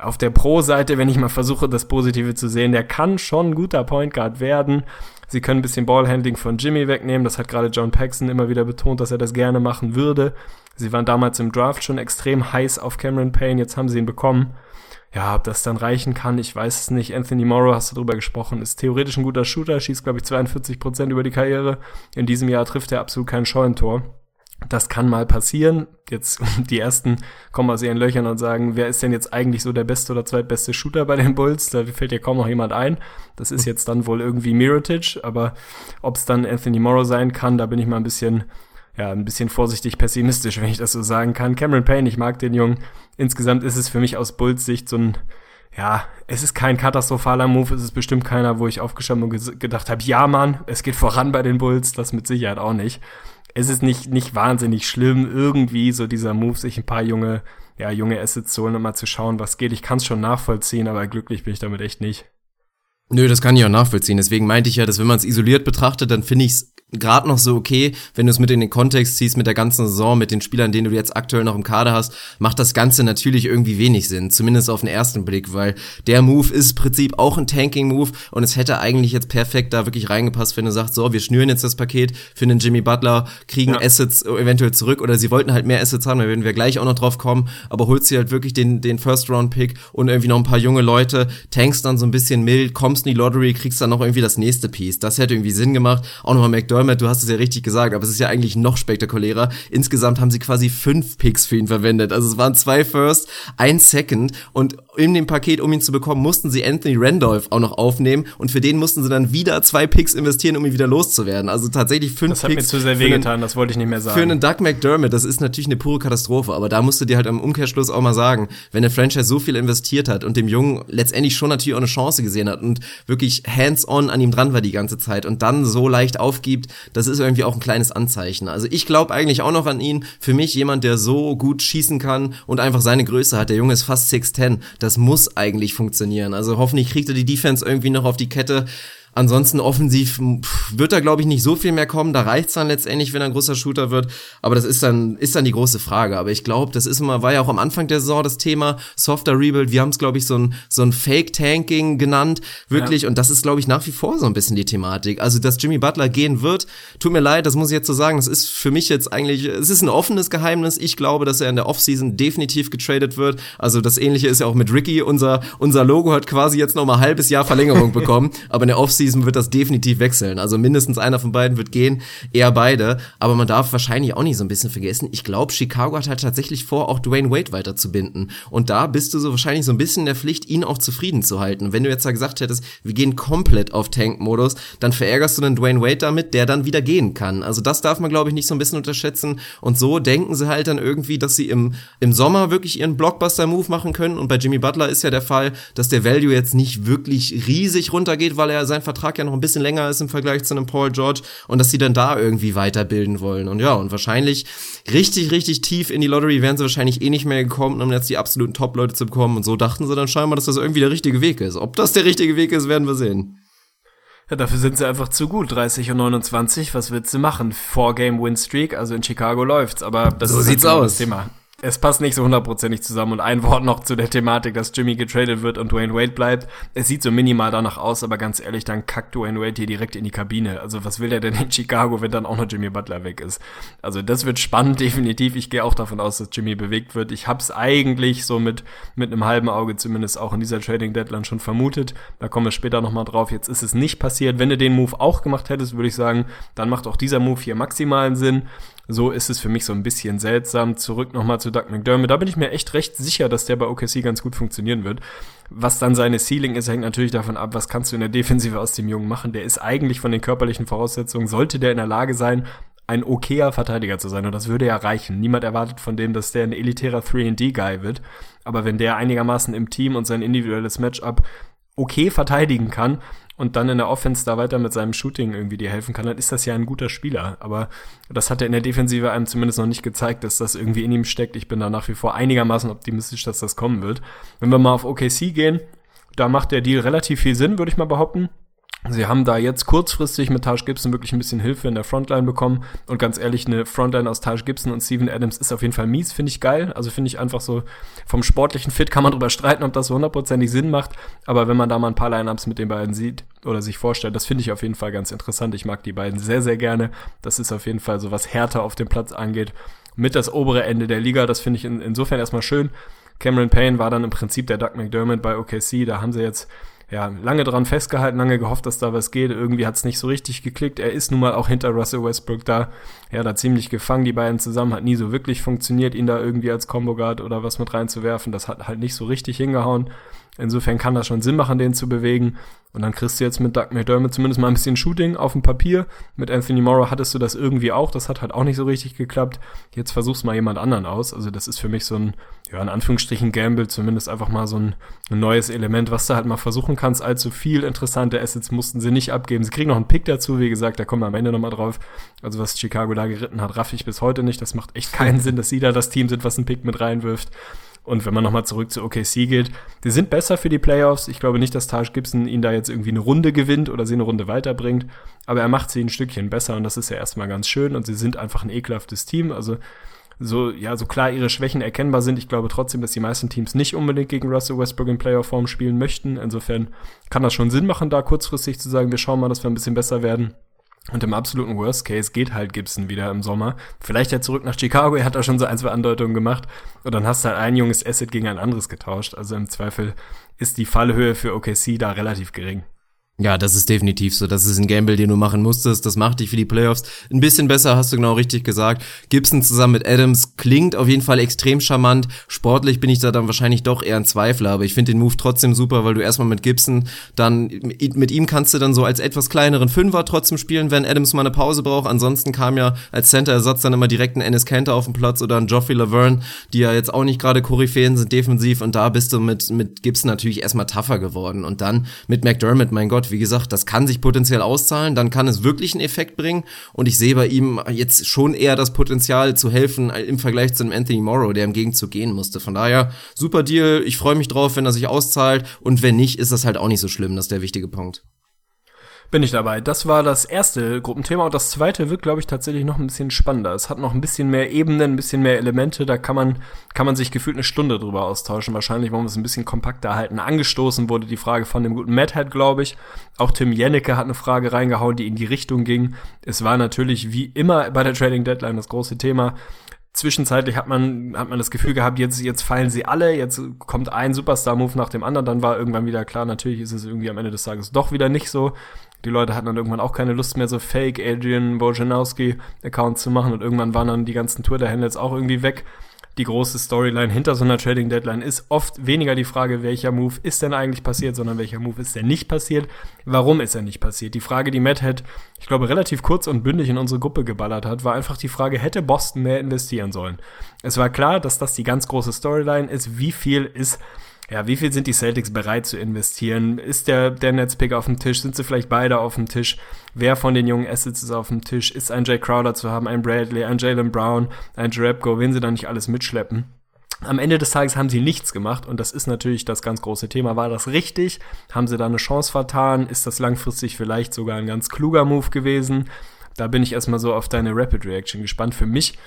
Auf der Pro-Seite, wenn ich mal versuche, das Positive zu sehen, der kann schon ein guter Point Guard werden. Sie können ein bisschen Ballhandling von Jimmy wegnehmen. Das hat gerade John Paxson immer wieder betont, dass er das gerne machen würde. Sie waren damals im Draft schon extrem heiß auf Cameron Payne. Jetzt haben sie ihn bekommen. Ja, ob das dann reichen kann, ich weiß es nicht. Anthony Morrow, hast du drüber gesprochen, ist theoretisch ein guter Shooter, schießt, glaube ich, 42 Prozent über die Karriere. In diesem Jahr trifft er absolut kein Scheunentor. Das kann mal passieren. Jetzt die ersten kommen aus ihren Löchern und sagen, wer ist denn jetzt eigentlich so der beste oder zweitbeste Shooter bei den Bulls? Da fällt ja kaum noch jemand ein. Das ist jetzt dann wohl irgendwie Mirotic, aber ob es dann Anthony Morrow sein kann, da bin ich mal ein bisschen ja, ein bisschen vorsichtig pessimistisch, wenn ich das so sagen kann. Cameron Payne, ich mag den Jungen. Insgesamt ist es für mich aus Bulls Sicht so ein, ja, es ist kein katastrophaler Move, es ist bestimmt keiner, wo ich aufgestanden und gedacht habe, ja Mann, es geht voran bei den Bulls, das mit Sicherheit auch nicht. Es ist nicht, nicht wahnsinnig schlimm, irgendwie so dieser Move, sich ein paar junge, ja, junge Assets zu holen und mal zu schauen, was geht. Ich kann es schon nachvollziehen, aber glücklich bin ich damit echt nicht. Nö, das kann ich auch nachvollziehen. Deswegen meinte ich ja, dass wenn man es isoliert betrachtet, dann finde ich es gerade noch so okay, wenn du es mit in den Kontext ziehst mit der ganzen Saison, mit den Spielern, denen du jetzt aktuell noch im Kader hast, macht das Ganze natürlich irgendwie wenig Sinn, zumindest auf den ersten Blick, weil der Move ist im Prinzip auch ein Tanking-Move und es hätte eigentlich jetzt perfekt da wirklich reingepasst, wenn du sagst, so, wir schnüren jetzt das Paket für den Jimmy Butler, kriegen ja. Assets eventuell zurück oder sie wollten halt mehr Assets haben, da werden wir gleich auch noch drauf kommen, aber holst dir halt wirklich den, den First-Round-Pick und irgendwie noch ein paar junge Leute, tankst dann so ein bisschen mild, kommst in die Lottery, kriegst dann noch irgendwie das nächste Piece. Das hätte irgendwie Sinn gemacht. Auch nochmal McDonald McDermott, du hast es ja richtig gesagt, aber es ist ja eigentlich noch spektakulärer. Insgesamt haben sie quasi fünf Picks für ihn verwendet. Also es waren zwei First, ein Second und in dem Paket, um ihn zu bekommen, mussten sie Anthony Randolph auch noch aufnehmen und für den mussten sie dann wieder zwei Picks investieren, um ihn wieder loszuwerden. Also tatsächlich fünf Picks. Das hat mir zu sehr wehgetan, das wollte ich nicht mehr sagen. Für einen Doug McDermott, das ist natürlich eine pure Katastrophe, aber da musst du dir halt am Umkehrschluss auch mal sagen, wenn der Franchise so viel investiert hat und dem Jungen letztendlich schon natürlich auch eine Chance gesehen hat und wirklich hands-on an ihm dran war die ganze Zeit und dann so leicht aufgibt, das ist irgendwie auch ein kleines Anzeichen. Also ich glaube eigentlich auch noch an ihn. Für mich jemand, der so gut schießen kann und einfach seine Größe hat. Der Junge ist fast 6'10. Das muss eigentlich funktionieren. Also hoffentlich kriegt er die Defense irgendwie noch auf die Kette. Ansonsten offensiv wird da, glaube ich, nicht so viel mehr kommen. Da reicht's dann letztendlich, wenn er ein großer Shooter wird. Aber das ist dann, ist dann die große Frage. Aber ich glaube, das ist immer, war ja auch am Anfang der Saison das Thema Softer Rebuild. Wir haben es, glaube ich, so ein, so ein Fake-Tanking genannt. Wirklich. Ja. Und das ist, glaube ich, nach wie vor so ein bisschen die Thematik. Also, dass Jimmy Butler gehen wird, tut mir leid, das muss ich jetzt so sagen. Das ist für mich jetzt eigentlich, es ist ein offenes Geheimnis. Ich glaube, dass er in der Offseason definitiv getradet wird. Also, das Ähnliche ist ja auch mit Ricky. Unser, unser Logo hat quasi jetzt noch mal ein halbes Jahr Verlängerung bekommen. Aber in der Offseason Offseason wird das definitiv wechseln. Also mindestens einer von beiden wird gehen, eher beide. Aber man darf wahrscheinlich auch nicht so ein bisschen vergessen. Ich glaube, Chicago hat halt tatsächlich vor, auch Dwayne Wade weiterzubinden. Und da bist du so wahrscheinlich so ein bisschen in der Pflicht, ihn auch zufrieden zu halten. Wenn du jetzt da gesagt hättest, wir gehen komplett auf Tank-Modus, dann verärgerst du den Dwayne Wade damit, der dann wieder gehen kann. Also das darf man, glaube ich, nicht so ein bisschen unterschätzen. Und so denken sie halt dann irgendwie, dass sie im, im Sommer wirklich ihren Blockbuster-Move machen können. Und bei Jimmy Butler ist ja der Fall, dass der Value jetzt nicht wirklich riesig runtergeht, weil er sein Vertrag Vertrag ja noch ein bisschen länger ist im Vergleich zu einem Paul George und dass sie dann da irgendwie weiterbilden wollen. Und ja, und wahrscheinlich richtig, richtig tief in die Lottery wären sie wahrscheinlich eh nicht mehr gekommen, um jetzt die absoluten Top-Leute zu bekommen. Und so dachten sie dann scheinbar, dass das irgendwie der richtige Weg ist. Ob das der richtige Weg ist, werden wir sehen. Ja, dafür sind sie einfach zu gut. 30 und 29, was willst du machen? Four Game Win Streak, also in Chicago läuft's, aber das so ist sieht's aus. das Thema es passt nicht so hundertprozentig zusammen. Und ein Wort noch zu der Thematik, dass Jimmy getradet wird und Dwayne Wade bleibt. Es sieht so minimal danach aus, aber ganz ehrlich, dann kackt Dwayne Wade hier direkt in die Kabine. Also was will der denn in Chicago, wenn dann auch noch Jimmy Butler weg ist? Also das wird spannend, definitiv. Ich gehe auch davon aus, dass Jimmy bewegt wird. Ich hab's eigentlich so mit, mit einem halben Auge zumindest auch in dieser Trading Deadline schon vermutet. Da kommen wir später nochmal drauf. Jetzt ist es nicht passiert. Wenn du den Move auch gemacht hättest, würde ich sagen, dann macht auch dieser Move hier maximalen Sinn. So ist es für mich so ein bisschen seltsam. Zurück nochmal zu Doug McDermott. Da bin ich mir echt recht sicher, dass der bei OKC ganz gut funktionieren wird. Was dann seine Ceiling ist, hängt natürlich davon ab, was kannst du in der Defensive aus dem Jungen machen. Der ist eigentlich von den körperlichen Voraussetzungen, sollte der in der Lage sein, ein okayer Verteidiger zu sein. Und das würde ja reichen. Niemand erwartet von dem, dass der ein elitärer 3D-Guy wird. Aber wenn der einigermaßen im Team und sein individuelles Matchup okay verteidigen kann, und dann in der Offense da weiter mit seinem Shooting irgendwie dir helfen kann, dann ist das ja ein guter Spieler. Aber das hat er in der Defensive einem zumindest noch nicht gezeigt, dass das irgendwie in ihm steckt. Ich bin da nach wie vor einigermaßen optimistisch, dass das kommen wird. Wenn wir mal auf OKC gehen, da macht der Deal relativ viel Sinn, würde ich mal behaupten. Sie haben da jetzt kurzfristig mit Taj Gibson wirklich ein bisschen Hilfe in der Frontline bekommen. Und ganz ehrlich, eine Frontline aus Taj Gibson und Steven Adams ist auf jeden Fall mies, finde ich geil. Also finde ich einfach so, vom sportlichen Fit kann man drüber streiten, ob das so hundertprozentig Sinn macht. Aber wenn man da mal ein paar Lineups mit den beiden sieht oder sich vorstellt, das finde ich auf jeden Fall ganz interessant. Ich mag die beiden sehr, sehr gerne. Das ist auf jeden Fall so, was Härte auf dem Platz angeht. Mit das obere Ende der Liga, das finde ich in, insofern erstmal schön. Cameron Payne war dann im Prinzip der Doug McDermott bei OKC. Da haben sie jetzt ja, lange dran festgehalten, lange gehofft, dass da was geht. Irgendwie hat es nicht so richtig geklickt. Er ist nun mal auch hinter Russell Westbrook da. Ja, da ziemlich gefangen, die beiden zusammen. Hat nie so wirklich funktioniert, ihn da irgendwie als Combo Guard oder was mit reinzuwerfen. Das hat halt nicht so richtig hingehauen. Insofern kann das schon Sinn machen, den zu bewegen. Und dann kriegst du jetzt mit Doug McDermott zumindest mal ein bisschen Shooting auf dem Papier. Mit Anthony Morrow hattest du das irgendwie auch. Das hat halt auch nicht so richtig geklappt. Jetzt versuchst mal jemand anderen aus. Also das ist für mich so ein, ja, in Anführungsstrichen Gamble, zumindest einfach mal so ein, ein neues Element, was du halt mal versuchen kannst. Allzu viel interessante Assets mussten sie nicht abgeben. Sie kriegen noch einen Pick dazu. Wie gesagt, da kommen wir am Ende nochmal drauf. Also was Chicago da geritten hat, raff ich bis heute nicht. Das macht echt keinen Sinn, dass sie da das Team sind, was einen Pick mit reinwirft. Und wenn man nochmal zurück zu OKC geht, die sind besser für die Playoffs. Ich glaube nicht, dass Taj Gibson ihn da jetzt irgendwie eine Runde gewinnt oder sie eine Runde weiterbringt, aber er macht sie ein Stückchen besser und das ist ja erstmal ganz schön und sie sind einfach ein ekelhaftes Team. Also so, ja, so klar ihre Schwächen erkennbar sind. Ich glaube trotzdem, dass die meisten Teams nicht unbedingt gegen Russell Westbrook in Playoff-Form spielen möchten. Insofern kann das schon Sinn machen, da kurzfristig zu sagen, wir schauen mal, dass wir ein bisschen besser werden. Und im absoluten Worst Case geht halt Gibson wieder im Sommer. Vielleicht ja zurück nach Chicago, er hat da schon so ein, zwei Andeutungen gemacht. Und dann hast du halt ein junges Asset gegen ein anderes getauscht. Also im Zweifel ist die Fallhöhe für OKC da relativ gering. Ja, das ist definitiv so. Das ist ein Gamble, den du machen musstest. Das macht dich für die Playoffs ein bisschen besser, hast du genau richtig gesagt. Gibson zusammen mit Adams klingt auf jeden Fall extrem charmant. Sportlich bin ich da dann wahrscheinlich doch eher ein Zweifler, aber ich finde den Move trotzdem super, weil du erstmal mit Gibson dann, mit ihm kannst du dann so als etwas kleineren Fünfer trotzdem spielen, wenn Adams mal eine Pause braucht. Ansonsten kam ja als Center-Ersatz dann immer direkt ein Ennis Kanter auf den Platz oder ein Geoffrey Laverne, die ja jetzt auch nicht gerade Koryphäen sind defensiv und da bist du mit, mit Gibson natürlich erstmal tougher geworden. Und dann mit McDermott, mein Gott, wie gesagt, das kann sich potenziell auszahlen, dann kann es wirklich einen Effekt bringen. Und ich sehe bei ihm jetzt schon eher das Potenzial zu helfen im Vergleich zu einem Anthony Morrow, der im Gegenzug gehen musste. Von daher, super Deal. Ich freue mich drauf, wenn er sich auszahlt. Und wenn nicht, ist das halt auch nicht so schlimm. Das ist der wichtige Punkt bin ich dabei. Das war das erste Gruppenthema und das zweite wird, glaube ich, tatsächlich noch ein bisschen spannender. Es hat noch ein bisschen mehr Ebenen, ein bisschen mehr Elemente. Da kann man, kann man sich gefühlt eine Stunde drüber austauschen. Wahrscheinlich wollen wir es ein bisschen kompakter halten. Angestoßen wurde die Frage von dem guten Madhead, glaube ich. Auch Tim Jennecke hat eine Frage reingehauen, die in die Richtung ging. Es war natürlich wie immer bei der Trading Deadline das große Thema zwischenzeitlich hat man, hat man das Gefühl gehabt, jetzt, jetzt fallen sie alle, jetzt kommt ein Superstar-Move nach dem anderen, dann war irgendwann wieder klar, natürlich ist es irgendwie am Ende des Tages doch wieder nicht so. Die Leute hatten dann irgendwann auch keine Lust mehr, so Fake Adrian Wojnarowski-Accounts zu machen und irgendwann waren dann die ganzen Twitter-Handles auch irgendwie weg die große Storyline hinter so einer Trading Deadline ist oft weniger die Frage, welcher Move ist denn eigentlich passiert, sondern welcher Move ist denn nicht passiert. Warum ist er nicht passiert? Die Frage, die Matt Head, ich glaube, relativ kurz und bündig in unsere Gruppe geballert hat, war einfach die Frage, hätte Boston mehr investieren sollen? Es war klar, dass das die ganz große Storyline ist. Wie viel ist ja, wie viel sind die Celtics bereit zu investieren? Ist der, der Netzpick auf dem Tisch? Sind sie vielleicht beide auf dem Tisch? Wer von den jungen Assets ist auf dem Tisch? Ist ein Jay Crowder zu haben, ein Bradley, ein Jalen Brown, ein Jerebko? Wen sie da nicht alles mitschleppen? Am Ende des Tages haben sie nichts gemacht und das ist natürlich das ganz große Thema. War das richtig? Haben sie da eine Chance vertan? Ist das langfristig vielleicht sogar ein ganz kluger Move gewesen? Da bin ich erstmal so auf deine Rapid Reaction gespannt. Für mich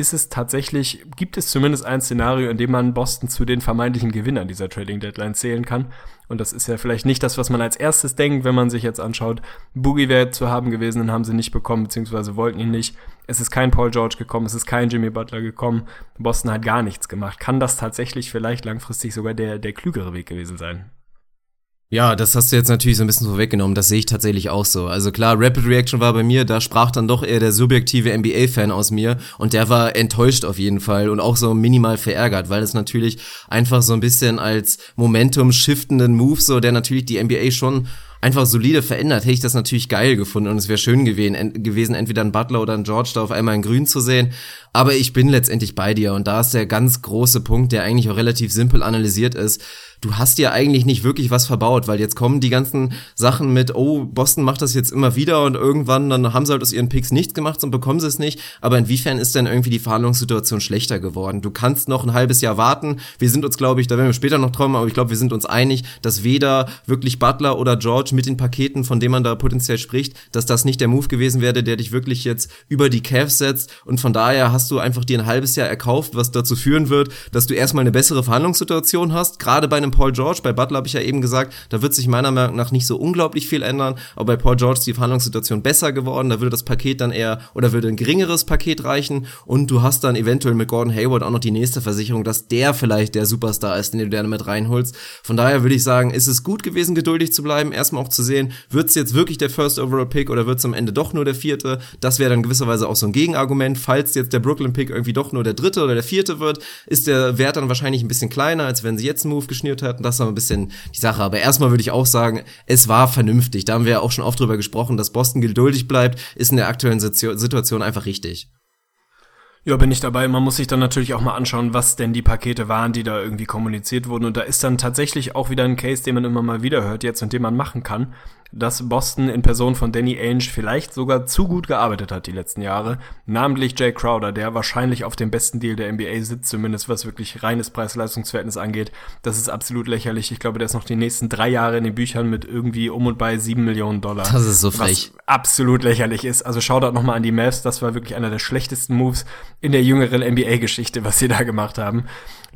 ist es tatsächlich, gibt es zumindest ein Szenario, in dem man Boston zu den vermeintlichen Gewinnern dieser Trading Deadline zählen kann. Und das ist ja vielleicht nicht das, was man als erstes denkt, wenn man sich jetzt anschaut. Boogie wäre zu haben gewesen, den haben sie nicht bekommen, beziehungsweise wollten ihn nicht. Es ist kein Paul George gekommen, es ist kein Jimmy Butler gekommen. Boston hat gar nichts gemacht. Kann das tatsächlich vielleicht langfristig sogar der, der klügere Weg gewesen sein? Ja, das hast du jetzt natürlich so ein bisschen vorweggenommen. Das sehe ich tatsächlich auch so. Also klar, Rapid Reaction war bei mir, da sprach dann doch eher der subjektive NBA-Fan aus mir und der war enttäuscht auf jeden Fall und auch so minimal verärgert, weil es natürlich einfach so ein bisschen als Momentum shiftenden Move so, der natürlich die NBA schon einfach solide verändert, hätte ich das natürlich geil gefunden und es wäre schön gewesen, gewesen, entweder ein Butler oder ein George da auf einmal in Grün zu sehen. Aber ich bin letztendlich bei dir und da ist der ganz große Punkt, der eigentlich auch relativ simpel analysiert ist du hast dir eigentlich nicht wirklich was verbaut, weil jetzt kommen die ganzen Sachen mit, oh, Boston macht das jetzt immer wieder und irgendwann dann haben sie halt aus ihren Picks nichts gemacht und bekommen sie es nicht. Aber inwiefern ist denn irgendwie die Verhandlungssituation schlechter geworden? Du kannst noch ein halbes Jahr warten. Wir sind uns, glaube ich, da werden wir später noch träumen, aber ich glaube, wir sind uns einig, dass weder wirklich Butler oder George mit den Paketen, von denen man da potenziell spricht, dass das nicht der Move gewesen wäre, der dich wirklich jetzt über die Cavs setzt. Und von daher hast du einfach dir ein halbes Jahr erkauft, was dazu führen wird, dass du erstmal eine bessere Verhandlungssituation hast, gerade bei einem einem Paul George. Bei Butler habe ich ja eben gesagt, da wird sich meiner Meinung nach nicht so unglaublich viel ändern. Aber bei Paul George ist die Verhandlungssituation besser geworden. Da würde das Paket dann eher oder würde ein geringeres Paket reichen. Und du hast dann eventuell mit Gordon Hayward auch noch die nächste Versicherung, dass der vielleicht der Superstar ist, den du gerne mit reinholst. Von daher würde ich sagen, ist es gut gewesen, geduldig zu bleiben, erstmal auch zu sehen, wird es jetzt wirklich der First Overall Pick oder wird es am Ende doch nur der vierte? Das wäre dann gewisserweise auch so ein Gegenargument. Falls jetzt der Brooklyn Pick irgendwie doch nur der dritte oder der vierte wird, ist der Wert dann wahrscheinlich ein bisschen kleiner, als wenn sie jetzt einen Move geschnürt hätten. Das war ein bisschen die Sache. Aber erstmal würde ich auch sagen, es war vernünftig. Da haben wir ja auch schon oft drüber gesprochen, dass Boston geduldig bleibt, ist in der aktuellen Situation einfach richtig. Ja, bin ich dabei. Man muss sich dann natürlich auch mal anschauen, was denn die Pakete waren, die da irgendwie kommuniziert wurden. Und da ist dann tatsächlich auch wieder ein Case, den man immer mal wieder hört jetzt und den man machen kann dass Boston in Person von Danny Ainge vielleicht sogar zu gut gearbeitet hat die letzten Jahre. Namentlich Jay Crowder, der wahrscheinlich auf dem besten Deal der NBA sitzt, zumindest was wirklich reines Preis-Leistungs-Verhältnis angeht. Das ist absolut lächerlich. Ich glaube, der ist noch die nächsten drei Jahre in den Büchern mit irgendwie um und bei sieben Millionen Dollar. Das ist so frech. Was absolut lächerlich ist. Also schaut dort nochmal an die Mavs. Das war wirklich einer der schlechtesten Moves in der jüngeren NBA-Geschichte, was sie da gemacht haben.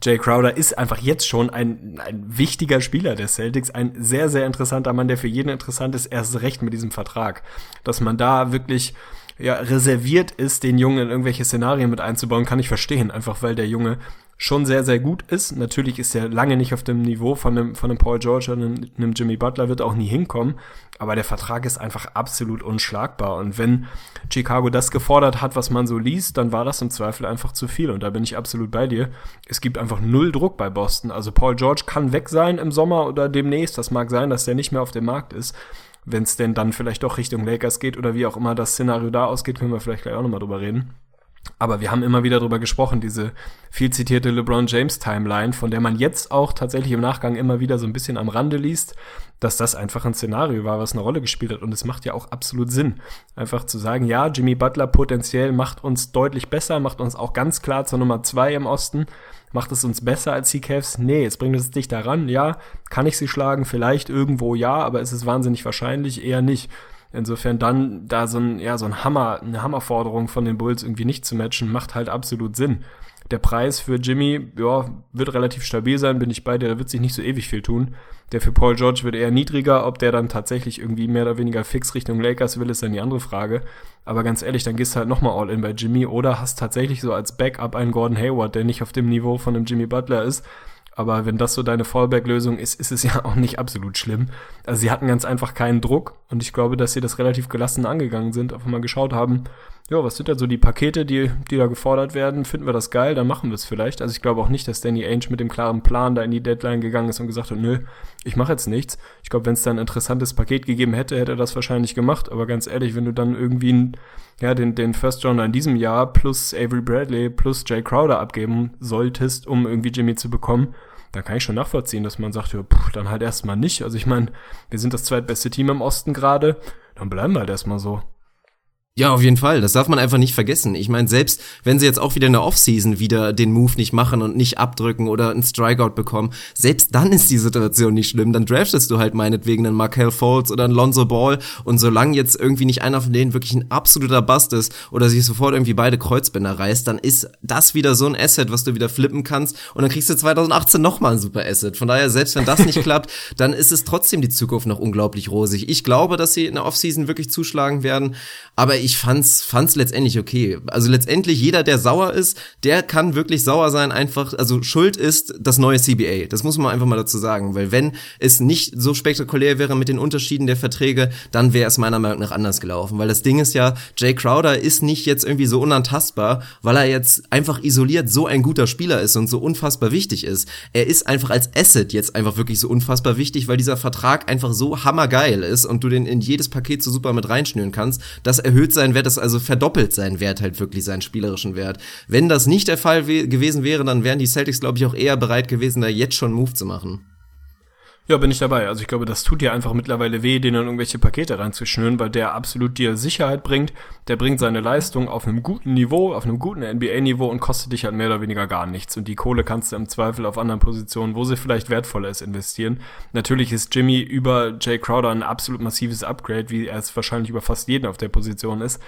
Jay Crowder ist einfach jetzt schon ein, ein wichtiger Spieler der Celtics, ein sehr, sehr interessanter Mann, der für jeden interessant ist, erst recht mit diesem Vertrag. Dass man da wirklich ja, reserviert ist, den Jungen in irgendwelche Szenarien mit einzubauen, kann ich verstehen, einfach weil der Junge schon sehr, sehr gut ist. Natürlich ist er lange nicht auf dem Niveau von einem, von einem Paul George oder einem, Jimmy Butler, wird auch nie hinkommen. Aber der Vertrag ist einfach absolut unschlagbar. Und wenn Chicago das gefordert hat, was man so liest, dann war das im Zweifel einfach zu viel. Und da bin ich absolut bei dir. Es gibt einfach null Druck bei Boston. Also Paul George kann weg sein im Sommer oder demnächst. Das mag sein, dass der nicht mehr auf dem Markt ist. Wenn es denn dann vielleicht doch Richtung Lakers geht oder wie auch immer das Szenario da ausgeht, können wir vielleicht gleich auch nochmal drüber reden. Aber wir haben immer wieder darüber gesprochen, diese viel zitierte LeBron James Timeline, von der man jetzt auch tatsächlich im Nachgang immer wieder so ein bisschen am Rande liest, dass das einfach ein Szenario war, was eine Rolle gespielt hat. Und es macht ja auch absolut Sinn, einfach zu sagen, ja, Jimmy Butler potenziell macht uns deutlich besser, macht uns auch ganz klar zur Nummer zwei im Osten. Macht es uns besser als die Cavs? Nee, es bringt es dich daran. Ja, kann ich sie schlagen? Vielleicht irgendwo ja, aber ist es wahnsinnig wahrscheinlich? Eher nicht. Insofern dann da so ein, ja, so ein Hammer, eine Hammerforderung von den Bulls irgendwie nicht zu matchen, macht halt absolut Sinn. Der Preis für Jimmy, ja, wird relativ stabil sein, bin ich bei dir, da wird sich nicht so ewig viel tun. Der für Paul George wird eher niedriger, ob der dann tatsächlich irgendwie mehr oder weniger fix Richtung Lakers will, ist dann die andere Frage. Aber ganz ehrlich, dann gehst du halt nochmal all in bei Jimmy oder hast tatsächlich so als Backup einen Gordon Hayward, der nicht auf dem Niveau von einem Jimmy Butler ist, aber wenn das so deine Fallback-Lösung ist, ist es ja auch nicht absolut schlimm. Also sie hatten ganz einfach keinen Druck und ich glaube, dass sie das relativ gelassen angegangen sind, einfach mal geschaut haben, ja, was sind da so die Pakete, die, die da gefordert werden? Finden wir das geil, dann machen wir es vielleicht. Also ich glaube auch nicht, dass Danny Ainge mit dem klaren Plan da in die Deadline gegangen ist und gesagt hat, nö, ich mache jetzt nichts. Ich glaube, wenn es da ein interessantes Paket gegeben hätte, hätte er das wahrscheinlich gemacht. Aber ganz ehrlich, wenn du dann irgendwie ja, den, den First Rounder in diesem Jahr plus Avery Bradley plus Jay Crowder abgeben solltest, um irgendwie Jimmy zu bekommen, dann kann ich schon nachvollziehen, dass man sagt, ja, puh, dann halt erstmal nicht. Also ich meine, wir sind das zweitbeste Team im Osten gerade, dann bleiben wir halt erstmal so. Ja, auf jeden Fall. Das darf man einfach nicht vergessen. Ich meine, selbst wenn sie jetzt auch wieder in der Offseason wieder den Move nicht machen und nicht abdrücken oder einen Strikeout bekommen, selbst dann ist die Situation nicht schlimm. Dann draftest du halt meinetwegen einen Markel Fultz oder einen Lonzo Ball und solange jetzt irgendwie nicht einer von denen wirklich ein absoluter Bust ist oder sich sofort irgendwie beide Kreuzbänder reißt, dann ist das wieder so ein Asset, was du wieder flippen kannst und dann kriegst du 2018 nochmal ein super Asset. Von daher, selbst wenn das nicht klappt, dann ist es trotzdem die Zukunft noch unglaublich rosig. Ich glaube, dass sie in der Offseason wirklich zuschlagen werden, aber ich fand's, fand's letztendlich okay. Also letztendlich jeder, der sauer ist, der kann wirklich sauer sein, einfach, also Schuld ist das neue CBA. Das muss man einfach mal dazu sagen, weil wenn es nicht so spektakulär wäre mit den Unterschieden der Verträge, dann wäre es meiner Meinung nach anders gelaufen, weil das Ding ist ja, Jay Crowder ist nicht jetzt irgendwie so unantastbar, weil er jetzt einfach isoliert so ein guter Spieler ist und so unfassbar wichtig ist. Er ist einfach als Asset jetzt einfach wirklich so unfassbar wichtig, weil dieser Vertrag einfach so hammergeil ist und du den in jedes Paket so super mit reinschnüren kannst, das erhöht seinen Wert, das also verdoppelt seinen Wert halt wirklich, seinen spielerischen Wert. Wenn das nicht der Fall gewesen wäre, dann wären die Celtics, glaube ich, auch eher bereit gewesen, da jetzt schon einen Move zu machen. Ja, bin ich dabei. Also ich glaube, das tut dir einfach mittlerweile weh, denen irgendwelche Pakete reinzuschnüren, weil der absolut dir Sicherheit bringt. Der bringt seine Leistung auf einem guten Niveau, auf einem guten NBA-Niveau und kostet dich halt mehr oder weniger gar nichts. Und die Kohle kannst du im Zweifel auf anderen Positionen, wo sie vielleicht wertvoller ist, investieren. Natürlich ist Jimmy über Jay Crowder ein absolut massives Upgrade, wie er es wahrscheinlich über fast jeden auf der Position ist.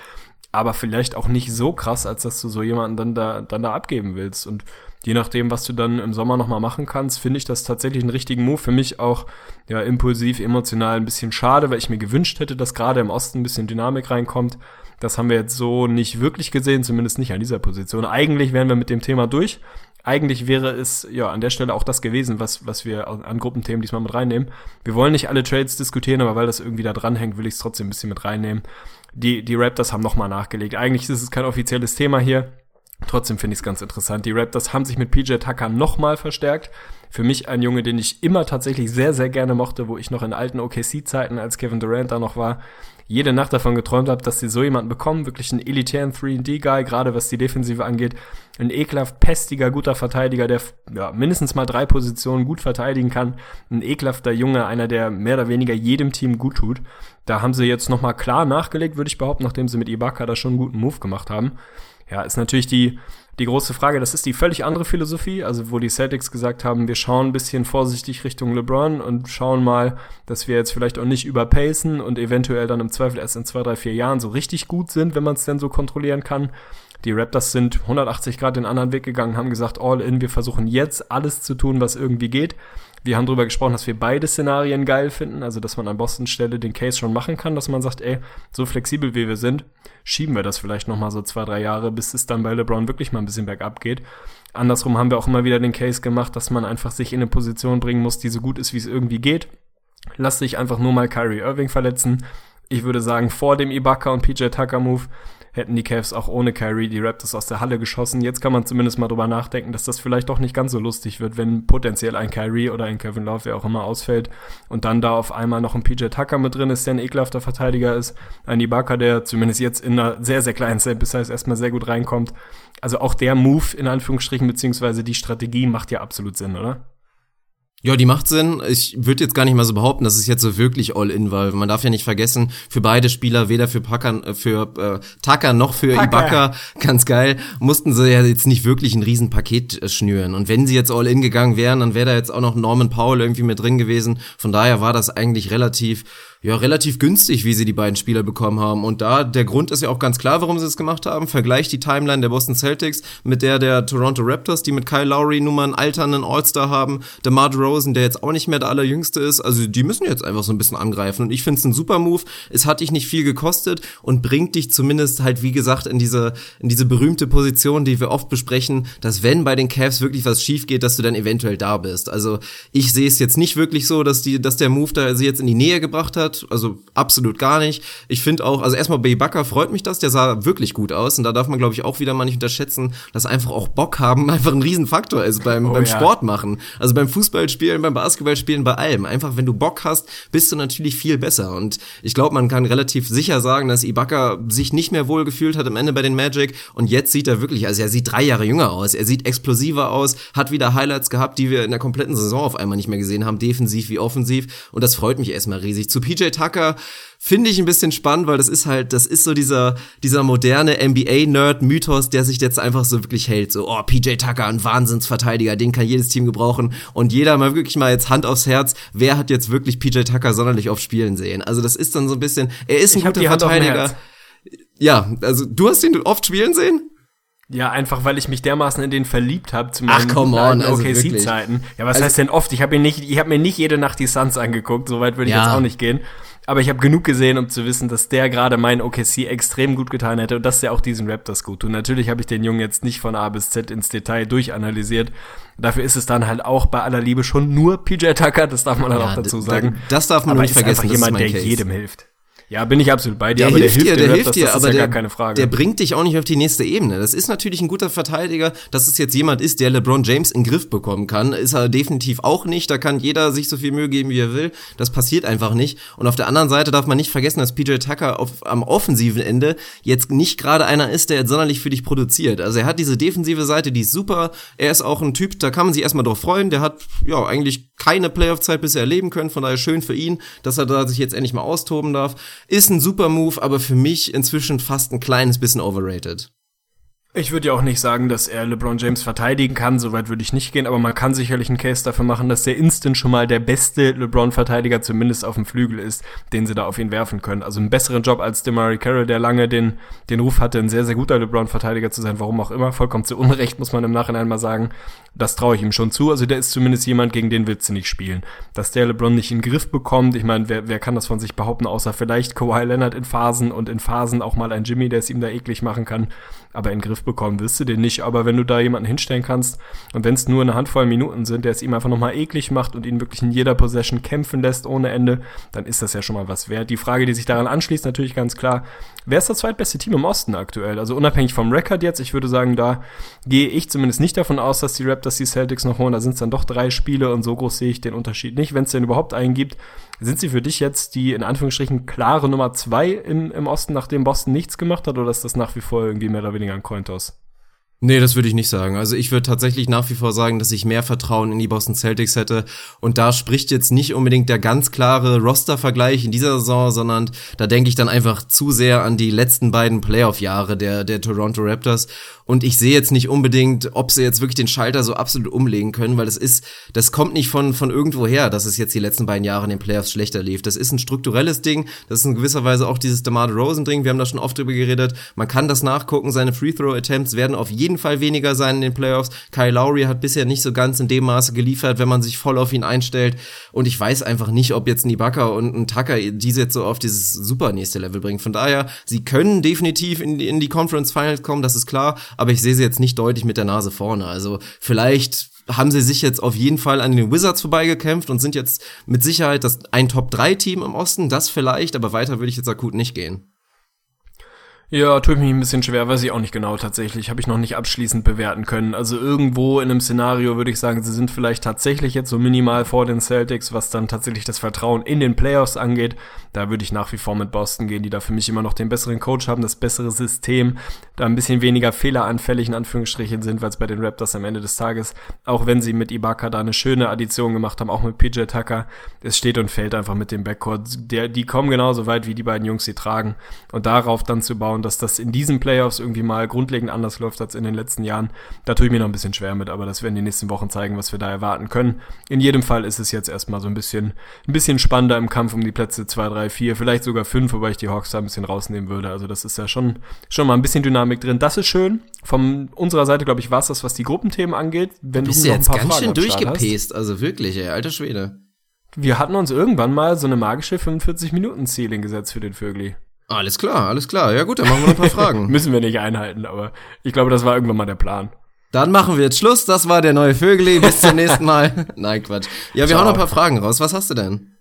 aber vielleicht auch nicht so krass, als dass du so jemanden dann da, dann da abgeben willst. Und je nachdem, was du dann im Sommer nochmal machen kannst, finde ich das tatsächlich einen richtigen Move. Für mich auch ja impulsiv, emotional ein bisschen schade, weil ich mir gewünscht hätte, dass gerade im Osten ein bisschen Dynamik reinkommt. Das haben wir jetzt so nicht wirklich gesehen, zumindest nicht an dieser Position. Eigentlich wären wir mit dem Thema durch. Eigentlich wäre es ja an der Stelle auch das gewesen, was, was wir an Gruppenthemen diesmal mit reinnehmen. Wir wollen nicht alle Trades diskutieren, aber weil das irgendwie da dranhängt, will ich es trotzdem ein bisschen mit reinnehmen. Die, die Raptors haben nochmal nachgelegt. Eigentlich ist es kein offizielles Thema hier. Trotzdem finde ich es ganz interessant. Die Raptors haben sich mit PJ Tucker nochmal verstärkt. Für mich ein Junge, den ich immer tatsächlich sehr, sehr gerne mochte, wo ich noch in alten OKC-Zeiten, als Kevin Durant da noch war, jede Nacht davon geträumt habe, dass sie so jemanden bekommen, wirklich einen elitären 3D-Guy, gerade was die Defensive angeht, ein ekelhaft pestiger, guter Verteidiger, der ja, mindestens mal drei Positionen gut verteidigen kann, ein ekelhafter Junge, einer, der mehr oder weniger jedem Team gut tut. Da haben sie jetzt nochmal klar nachgelegt, würde ich behaupten, nachdem sie mit Ibaka da schon einen guten Move gemacht haben. Ja, ist natürlich die, die große Frage, das ist die völlig andere Philosophie, also wo die Celtics gesagt haben, wir schauen ein bisschen vorsichtig Richtung LeBron und schauen mal, dass wir jetzt vielleicht auch nicht überpacen und eventuell dann im Zweifel erst in zwei, drei, vier Jahren so richtig gut sind, wenn man es denn so kontrollieren kann. Die Raptors sind 180 Grad den anderen Weg gegangen, haben gesagt, all in, wir versuchen jetzt alles zu tun, was irgendwie geht. Wir haben darüber gesprochen, dass wir beide Szenarien geil finden, also dass man an Boston Stelle den Case schon machen kann, dass man sagt, ey, so flexibel wie wir sind, schieben wir das vielleicht nochmal so zwei, drei Jahre, bis es dann bei LeBron wirklich mal ein bisschen bergab geht. Andersrum haben wir auch immer wieder den Case gemacht, dass man einfach sich in eine Position bringen muss, die so gut ist, wie es irgendwie geht. Lass dich einfach nur mal Kyrie Irving verletzen. Ich würde sagen, vor dem Ibaka und PJ Tucker Move hätten die Cavs auch ohne Kyrie die Raptors aus der Halle geschossen. Jetzt kann man zumindest mal drüber nachdenken, dass das vielleicht doch nicht ganz so lustig wird, wenn potenziell ein Kyrie oder ein Kevin Love, wer auch immer, ausfällt und dann da auf einmal noch ein PJ Tucker mit drin ist, der ein ekelhafter Verteidiger ist, ein Ibaka, der zumindest jetzt in einer sehr, sehr kleinen Sample Size erstmal sehr gut reinkommt. Also auch der Move in Anführungsstrichen, beziehungsweise die Strategie macht ja absolut Sinn, oder? Ja, die macht Sinn. Ich würde jetzt gar nicht mal so behaupten, dass es jetzt so wirklich All-In war. Man darf ja nicht vergessen, für beide Spieler, weder für Packer, äh, für äh, Tucker noch für Packer. Ibaka, ganz geil, mussten sie ja jetzt nicht wirklich ein Riesenpaket äh, schnüren. Und wenn sie jetzt All-In gegangen wären, dann wäre da jetzt auch noch Norman Powell irgendwie mit drin gewesen. Von daher war das eigentlich relativ ja, relativ günstig, wie sie die beiden Spieler bekommen haben. Und da, der Grund ist ja auch ganz klar, warum sie es gemacht haben. Vergleicht die Timeline der Boston Celtics mit der der Toronto Raptors, die mit Kyle Lowry nun mal einen alternden All-Star haben. Der Mark Rosen, der jetzt auch nicht mehr der allerjüngste ist. Also die müssen jetzt einfach so ein bisschen angreifen. Und ich finde es ein super Move. Es hat dich nicht viel gekostet und bringt dich zumindest halt, wie gesagt, in diese, in diese berühmte Position, die wir oft besprechen, dass wenn bei den Cavs wirklich was schief geht, dass du dann eventuell da bist. Also ich sehe es jetzt nicht wirklich so, dass die, dass der Move da sie jetzt in die Nähe gebracht hat also absolut gar nicht. Ich finde auch, also erstmal bei Ibaka freut mich das, der sah wirklich gut aus und da darf man glaube ich auch wieder mal nicht unterschätzen, dass einfach auch Bock haben einfach ein Riesenfaktor ist beim, oh, beim ja. Sport machen. Also beim Fußballspielen, beim Basketballspielen, bei allem. Einfach wenn du Bock hast, bist du natürlich viel besser und ich glaube, man kann relativ sicher sagen, dass Ibaka sich nicht mehr wohl gefühlt hat am Ende bei den Magic und jetzt sieht er wirklich, also er sieht drei Jahre jünger aus, er sieht explosiver aus, hat wieder Highlights gehabt, die wir in der kompletten Saison auf einmal nicht mehr gesehen haben, defensiv wie offensiv und das freut mich erstmal riesig. Zu PJ Tucker finde ich ein bisschen spannend, weil das ist halt, das ist so dieser, dieser moderne NBA-Nerd-Mythos, der sich jetzt einfach so wirklich hält. So, oh, PJ Tucker, ein Wahnsinnsverteidiger, den kann jedes Team gebrauchen. Und jeder mal wirklich mal jetzt Hand aufs Herz, wer hat jetzt wirklich PJ Tucker sonderlich oft spielen sehen? Also das ist dann so ein bisschen, er ist ein ich guter Verteidiger. Ja, also du hast ihn oft spielen sehen? Ja, einfach weil ich mich dermaßen in den verliebt habe zu meinen also OKC-Zeiten. ja, was also, heißt denn oft? Ich habe mir nicht, ich habe mir nicht jede Nacht die Suns angeguckt, soweit würde ich ja. jetzt auch nicht gehen. Aber ich habe genug gesehen, um zu wissen, dass der gerade meinen OKC extrem gut getan hätte und dass der auch diesen Raptors gut tut. Natürlich habe ich den Jungen jetzt nicht von A bis Z ins Detail durchanalysiert. Dafür ist es dann halt auch bei aller Liebe schon nur PJ Tucker, das darf man dann ja, auch dazu sagen. Das darf man Aber nicht vergessen. Einfach jemand, der Case. jedem hilft. Ja, bin ich absolut bei dir, der aber hilft der hilft dir, der hilft das, dir, das aber ja der, keine Frage. der bringt dich auch nicht auf die nächste Ebene. Das ist natürlich ein guter Verteidiger, dass es jetzt jemand ist, der LeBron James in den Griff bekommen kann, ist er definitiv auch nicht. Da kann jeder sich so viel Mühe geben, wie er will. Das passiert einfach nicht. Und auf der anderen Seite darf man nicht vergessen, dass PJ Tucker auf, am offensiven Ende jetzt nicht gerade einer ist, der jetzt sonderlich für dich produziert. Also er hat diese defensive Seite, die ist super. Er ist auch ein Typ, da kann man sich erstmal drauf freuen. Der hat ja eigentlich keine Playoff-Zeit bisher erleben können. Von daher schön für ihn, dass er da sich jetzt endlich mal austoben darf. Ist ein super Move, aber für mich inzwischen fast ein kleines bisschen overrated. Ich würde ja auch nicht sagen, dass er LeBron James verteidigen kann, soweit würde ich nicht gehen, aber man kann sicherlich einen Case dafür machen, dass der Instant schon mal der beste LeBron-Verteidiger zumindest auf dem Flügel ist, den sie da auf ihn werfen können. Also einen besseren Job als DeMarie Carroll, der lange den, den Ruf hatte, ein sehr, sehr guter LeBron-Verteidiger zu sein, warum auch immer, vollkommen zu Unrecht, muss man im Nachhinein mal sagen. Das traue ich ihm schon zu. Also der ist zumindest jemand, gegen den willst du nicht spielen. Dass der LeBron nicht in den Griff bekommt, ich meine, wer, wer kann das von sich behaupten, außer vielleicht Kawhi Leonard in Phasen und in Phasen auch mal ein Jimmy, der es ihm da eklig machen kann aber in den Griff bekommen wirst du den nicht. Aber wenn du da jemanden hinstellen kannst und wenn es nur eine Handvoll Minuten sind, der es ihm einfach nochmal eklig macht und ihn wirklich in jeder Possession kämpfen lässt ohne Ende, dann ist das ja schon mal was wert. Die Frage, die sich daran anschließt, natürlich ganz klar, wer ist das zweitbeste Team im Osten aktuell? Also unabhängig vom Rekord jetzt, ich würde sagen, da gehe ich zumindest nicht davon aus, dass die Raptors die Celtics noch holen. Da sind es dann doch drei Spiele und so groß sehe ich den Unterschied nicht, wenn es denn überhaupt einen gibt. Sind sie für dich jetzt die in Anführungsstrichen klare Nummer zwei im, im Osten, nachdem Boston nichts gemacht hat, oder ist das nach wie vor irgendwie mehr oder weniger ein Cointos? Nee, das würde ich nicht sagen. Also ich würde tatsächlich nach wie vor sagen, dass ich mehr Vertrauen in die Boston Celtics hätte. Und da spricht jetzt nicht unbedingt der ganz klare Roster-Vergleich in dieser Saison, sondern da denke ich dann einfach zu sehr an die letzten beiden Playoff-Jahre der, der Toronto Raptors. Und ich sehe jetzt nicht unbedingt, ob sie jetzt wirklich den Schalter so absolut umlegen können, weil das ist, das kommt nicht von, von irgendwo her, dass es jetzt die letzten beiden Jahre in den Playoffs schlechter lief. Das ist ein strukturelles Ding. Das ist in gewisser Weise auch dieses DeMar DeRozan-Ding. Wir haben da schon oft drüber geredet. Man kann das nachgucken. Seine Free-Throw-Attempts werden auf jeden Fall weniger sein in den Playoffs. Kyle Lowry hat bisher nicht so ganz in dem Maße geliefert, wenn man sich voll auf ihn einstellt. Und ich weiß einfach nicht, ob jetzt ein Ibaka und ein Tucker diese jetzt so auf dieses super nächste Level bringen. Von daher, sie können definitiv in in die Conference Finals kommen, das ist klar aber ich sehe sie jetzt nicht deutlich mit der Nase vorne. Also vielleicht haben sie sich jetzt auf jeden Fall an den Wizards vorbeigekämpft und sind jetzt mit Sicherheit das ein Top-3-Team im Osten, das vielleicht, aber weiter würde ich jetzt akut nicht gehen. Ja, tut mich ein bisschen schwer, weiß ich auch nicht genau tatsächlich. Habe ich noch nicht abschließend bewerten können. Also irgendwo in einem Szenario würde ich sagen, sie sind vielleicht tatsächlich jetzt so minimal vor den Celtics, was dann tatsächlich das Vertrauen in den Playoffs angeht. Da würde ich nach wie vor mit Boston gehen, die da für mich immer noch den besseren Coach haben, das bessere System, da ein bisschen weniger fehleranfällig in Anführungsstrichen sind, weil es bei den Raptors am Ende des Tages, auch wenn sie mit Ibaka da eine schöne Addition gemacht haben, auch mit PJ Tucker, es steht und fällt einfach mit dem Backcourt. Der, die kommen genauso weit, wie die beiden Jungs sie tragen. Und darauf dann zu bauen, dass das in diesen Playoffs irgendwie mal grundlegend anders läuft als in den letzten Jahren, da tue ich mir noch ein bisschen schwer mit, aber das werden die nächsten Wochen zeigen, was wir da erwarten können. In jedem Fall ist es jetzt erstmal so ein bisschen, ein bisschen spannender im Kampf um die Plätze 2, 3, 4, vielleicht sogar 5, wobei ich die Hawks da ein bisschen rausnehmen würde. Also das ist ja schon, schon mal ein bisschen Dynamik drin. Das ist schön. Von unserer Seite, glaube ich, war es das, was die Gruppenthemen angeht. Wenn du bist du jetzt ganz Fragen schön durchgepest, also wirklich, ey, alter Schwede. Wir hatten uns irgendwann mal so eine magische 45-Minuten-Ceiling gesetzt für den Vögli. Alles klar, alles klar. Ja gut, dann machen wir noch ein paar Fragen. Müssen wir nicht einhalten, aber ich glaube, das war irgendwann mal der Plan. Dann machen wir jetzt Schluss. Das war der neue Vögeli. Bis zum nächsten Mal. Nein, Quatsch. Ja, wir Ciao. hauen noch ein paar Fragen raus. Was hast du denn?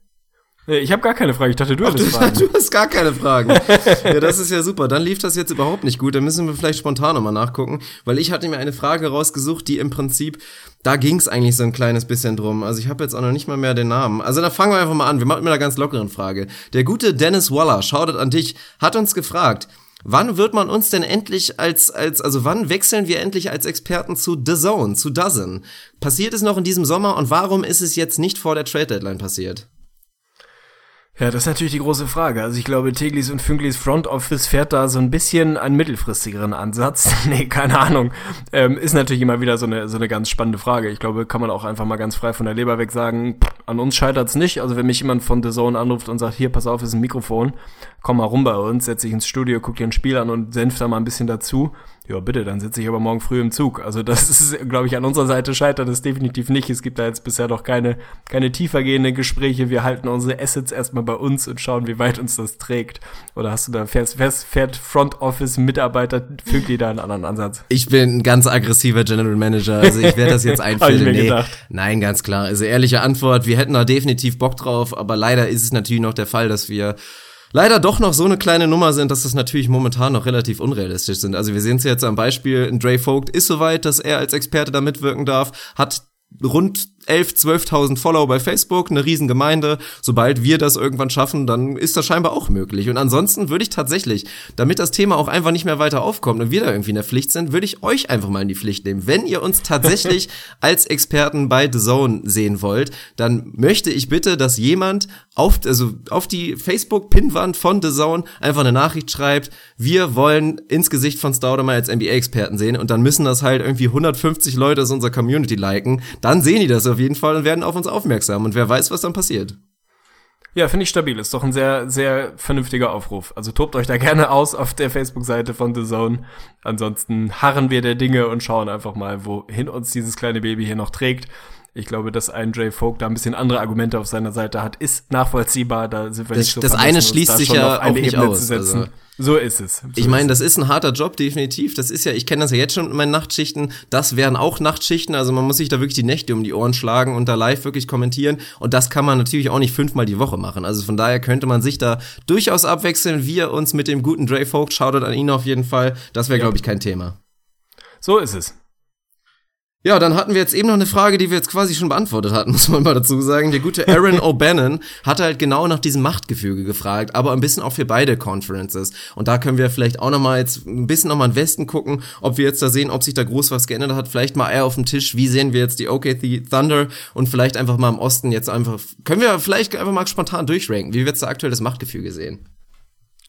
Ich habe gar keine Frage. Ich dachte, du hattest Fragen. Du hast gar keine Fragen. ja, das ist ja super. Dann lief das jetzt überhaupt nicht gut. Dann müssen wir vielleicht spontan nochmal nachgucken, weil ich hatte mir eine Frage rausgesucht, die im Prinzip, da ging es eigentlich so ein kleines bisschen drum. Also ich habe jetzt auch noch nicht mal mehr den Namen. Also dann fangen wir einfach mal an. Wir machen mit einer ganz lockeren Frage. Der gute Dennis Waller, schautet an dich, hat uns gefragt, Wann wird man uns denn endlich als, als, also wann wechseln wir endlich als Experten zu The Zone, zu Dozen? Passiert es noch in diesem Sommer und warum ist es jetzt nicht vor der Trade Deadline passiert? Ja, das ist natürlich die große Frage. Also ich glaube, Teglis und Fünklis Front Office fährt da so ein bisschen einen mittelfristigeren Ansatz. nee, keine Ahnung. Ähm, ist natürlich immer wieder so eine, so eine ganz spannende Frage. Ich glaube, kann man auch einfach mal ganz frei von der Leber weg sagen, an uns scheitert's nicht. Also wenn mich jemand von The Zone anruft und sagt, hier, pass auf, ist ein Mikrofon, komm mal rum bei uns, setz dich ins Studio, guck dir ein Spiel an und senf da mal ein bisschen dazu ja, bitte, dann sitze ich aber morgen früh im Zug. Also das ist, glaube ich, an unserer Seite scheitert es definitiv nicht. Es gibt da jetzt bisher noch keine, keine tiefergehenden Gespräche. Wir halten unsere Assets erstmal bei uns und schauen, wie weit uns das trägt. Oder hast du da, fährst, fährst, fährt Front Office Mitarbeiter, fügt da einen anderen Ansatz? Ich bin ein ganz aggressiver General Manager, also ich werde das jetzt einführen. nee, nein, ganz klar. Also ehrliche Antwort, wir hätten da definitiv Bock drauf, aber leider ist es natürlich noch der Fall, dass wir leider doch noch so eine kleine Nummer sind, dass das natürlich momentan noch relativ unrealistisch sind. Also wir sehen es jetzt am Beispiel, Dre Vogt ist soweit, dass er als Experte da mitwirken darf, hat rund 11, 12.000 Follower bei Facebook, eine Riesengemeinde. Sobald wir das irgendwann schaffen, dann ist das scheinbar auch möglich. Und ansonsten würde ich tatsächlich, damit das Thema auch einfach nicht mehr weiter aufkommt und wir da irgendwie in der Pflicht sind, würde ich euch einfach mal in die Pflicht nehmen. Wenn ihr uns tatsächlich als Experten bei The Zone sehen wollt, dann möchte ich bitte, dass jemand auf, also auf die Facebook-Pinwand von The Zone einfach eine Nachricht schreibt, wir wollen ins Gesicht von Staudemeyer als NBA-Experten sehen und dann müssen das halt irgendwie 150 Leute aus unserer Community liken. Dann sehen die das auf jeden Fall und werden auf uns aufmerksam und wer weiß, was dann passiert. Ja, finde ich stabil. Ist doch ein sehr, sehr vernünftiger Aufruf. Also tobt euch da gerne aus auf der Facebook-Seite von The Zone. Ansonsten harren wir der Dinge und schauen einfach mal, wohin uns dieses kleine Baby hier noch trägt. Ich glaube, dass ein Jay Folk da ein bisschen andere Argumente auf seiner Seite hat, ist nachvollziehbar. Da sind wir Das- nicht so das eine schließt sich ja auf eine auch nicht Ebene aus, zu setzen. also- so ist es. So Ich meine, das ist ein harter Job, definitiv. Das ist ja, ich kenne das ja jetzt schon mit meinen Nachtschichten. Das wären auch Nachtschichten. Also man muss sich da wirklich die Nächte um die Ohren schlagen und da live wirklich kommentieren. Und das kann man natürlich auch nicht fünfmal die Woche machen. Also von daher könnte man sich da durchaus abwechseln. Wir uns mit dem guten Dre Folk. Shoutout an ihn auf jeden Fall. Das wäre, glaube ich, kein Thema. So ist es. Ja, dann hatten wir jetzt eben noch eine Frage, die wir jetzt quasi schon beantwortet hatten, muss man mal dazu sagen. Der gute Aaron O'Bannon hatte halt genau nach diesem Machtgefüge gefragt, aber ein bisschen auch für beide Conferences. Und da können wir vielleicht auch noch mal jetzt ein bisschen noch mal in den Westen gucken, ob wir jetzt da sehen, ob sich da groß was geändert hat. Vielleicht mal eher auf dem Tisch, wie sehen wir jetzt die OKC Thunder und vielleicht einfach mal im Osten jetzt einfach, können wir vielleicht einfach mal spontan durchranken, wie wir jetzt da aktuell das Machtgefüge sehen.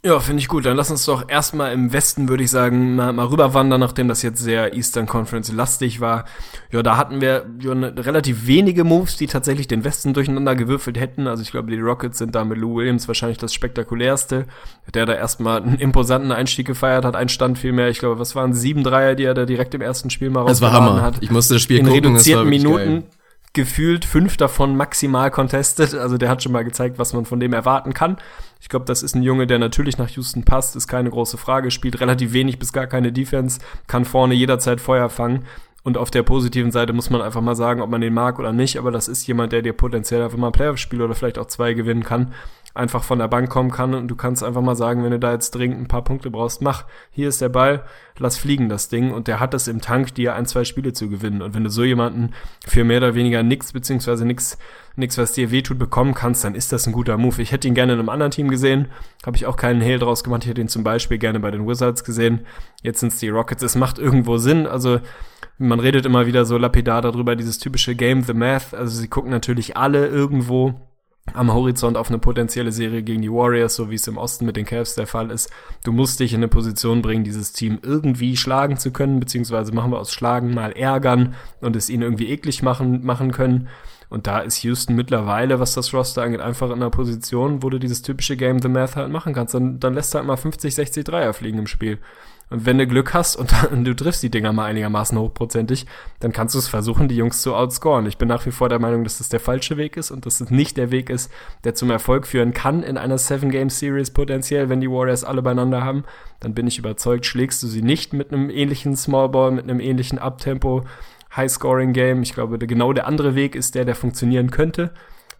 Ja, finde ich gut. Dann lass uns doch erstmal im Westen, würde ich sagen, mal, mal rüberwandern, nachdem das jetzt sehr Eastern Conference lastig war. Ja, da hatten wir ja ne, relativ wenige Moves, die tatsächlich den Westen durcheinander gewürfelt hätten. Also ich glaube, die Rockets sind da mit Lou Williams wahrscheinlich das spektakulärste, der da erstmal einen imposanten Einstieg gefeiert hat. Ein Stand vielmehr, ich glaube, was waren sieben Dreier, die er da direkt im ersten Spiel mal Das war rausgeladen Hammer. hat. Ich musste das Spiel in gucken, es war reduzierten Minuten geil. Gefühlt fünf davon maximal contested. Also der hat schon mal gezeigt, was man von dem erwarten kann. Ich glaube, das ist ein Junge, der natürlich nach Houston passt, ist keine große Frage, spielt relativ wenig bis gar keine Defense, kann vorne jederzeit Feuer fangen. Und auf der positiven Seite muss man einfach mal sagen, ob man den mag oder nicht, aber das ist jemand, der dir potenziell einfach mal ein Playoff-Spiel oder vielleicht auch zwei gewinnen kann, einfach von der Bank kommen kann. Und du kannst einfach mal sagen, wenn du da jetzt dringend ein paar Punkte brauchst, mach, hier ist der Ball, lass fliegen das Ding. Und der hat es im Tank, dir ein, zwei Spiele zu gewinnen. Und wenn du so jemanden für mehr oder weniger nix, beziehungsweise nix, nix, was dir wehtut, bekommen kannst, dann ist das ein guter Move. Ich hätte ihn gerne in einem anderen Team gesehen, habe ich auch keinen Hehl draus gemacht, ich hätte ihn zum Beispiel gerne bei den Wizards gesehen, jetzt sind es die Rockets, es macht irgendwo Sinn, also man redet immer wieder so lapidar darüber, dieses typische Game the Math, also sie gucken natürlich alle irgendwo am Horizont auf eine potenzielle Serie gegen die Warriors, so wie es im Osten mit den Cavs der Fall ist. Du musst dich in eine Position bringen, dieses Team irgendwie schlagen zu können, beziehungsweise machen wir aus Schlagen mal ärgern und es ihnen irgendwie eklig machen, machen können. Und da ist Houston mittlerweile, was das Roster angeht, einfach in einer Position, wo du dieses typische Game the Math halt machen kannst. Dann, dann lässt halt mal 50, 60 Dreier fliegen im Spiel. Und wenn du Glück hast und, dann, du triffst die Dinger mal einigermaßen hochprozentig, dann kannst du es versuchen, die Jungs zu outscoren. Ich bin nach wie vor der Meinung, dass das der falsche Weg ist und dass es nicht der Weg ist, der zum Erfolg führen kann in einer Seven-Game-Series potenziell, wenn die Warriors alle beieinander haben. Dann bin ich überzeugt, schlägst du sie nicht mit einem ähnlichen Smallball, mit einem ähnlichen Uptempo, High-Scoring-Game. Ich glaube, genau der andere Weg ist der, der funktionieren könnte.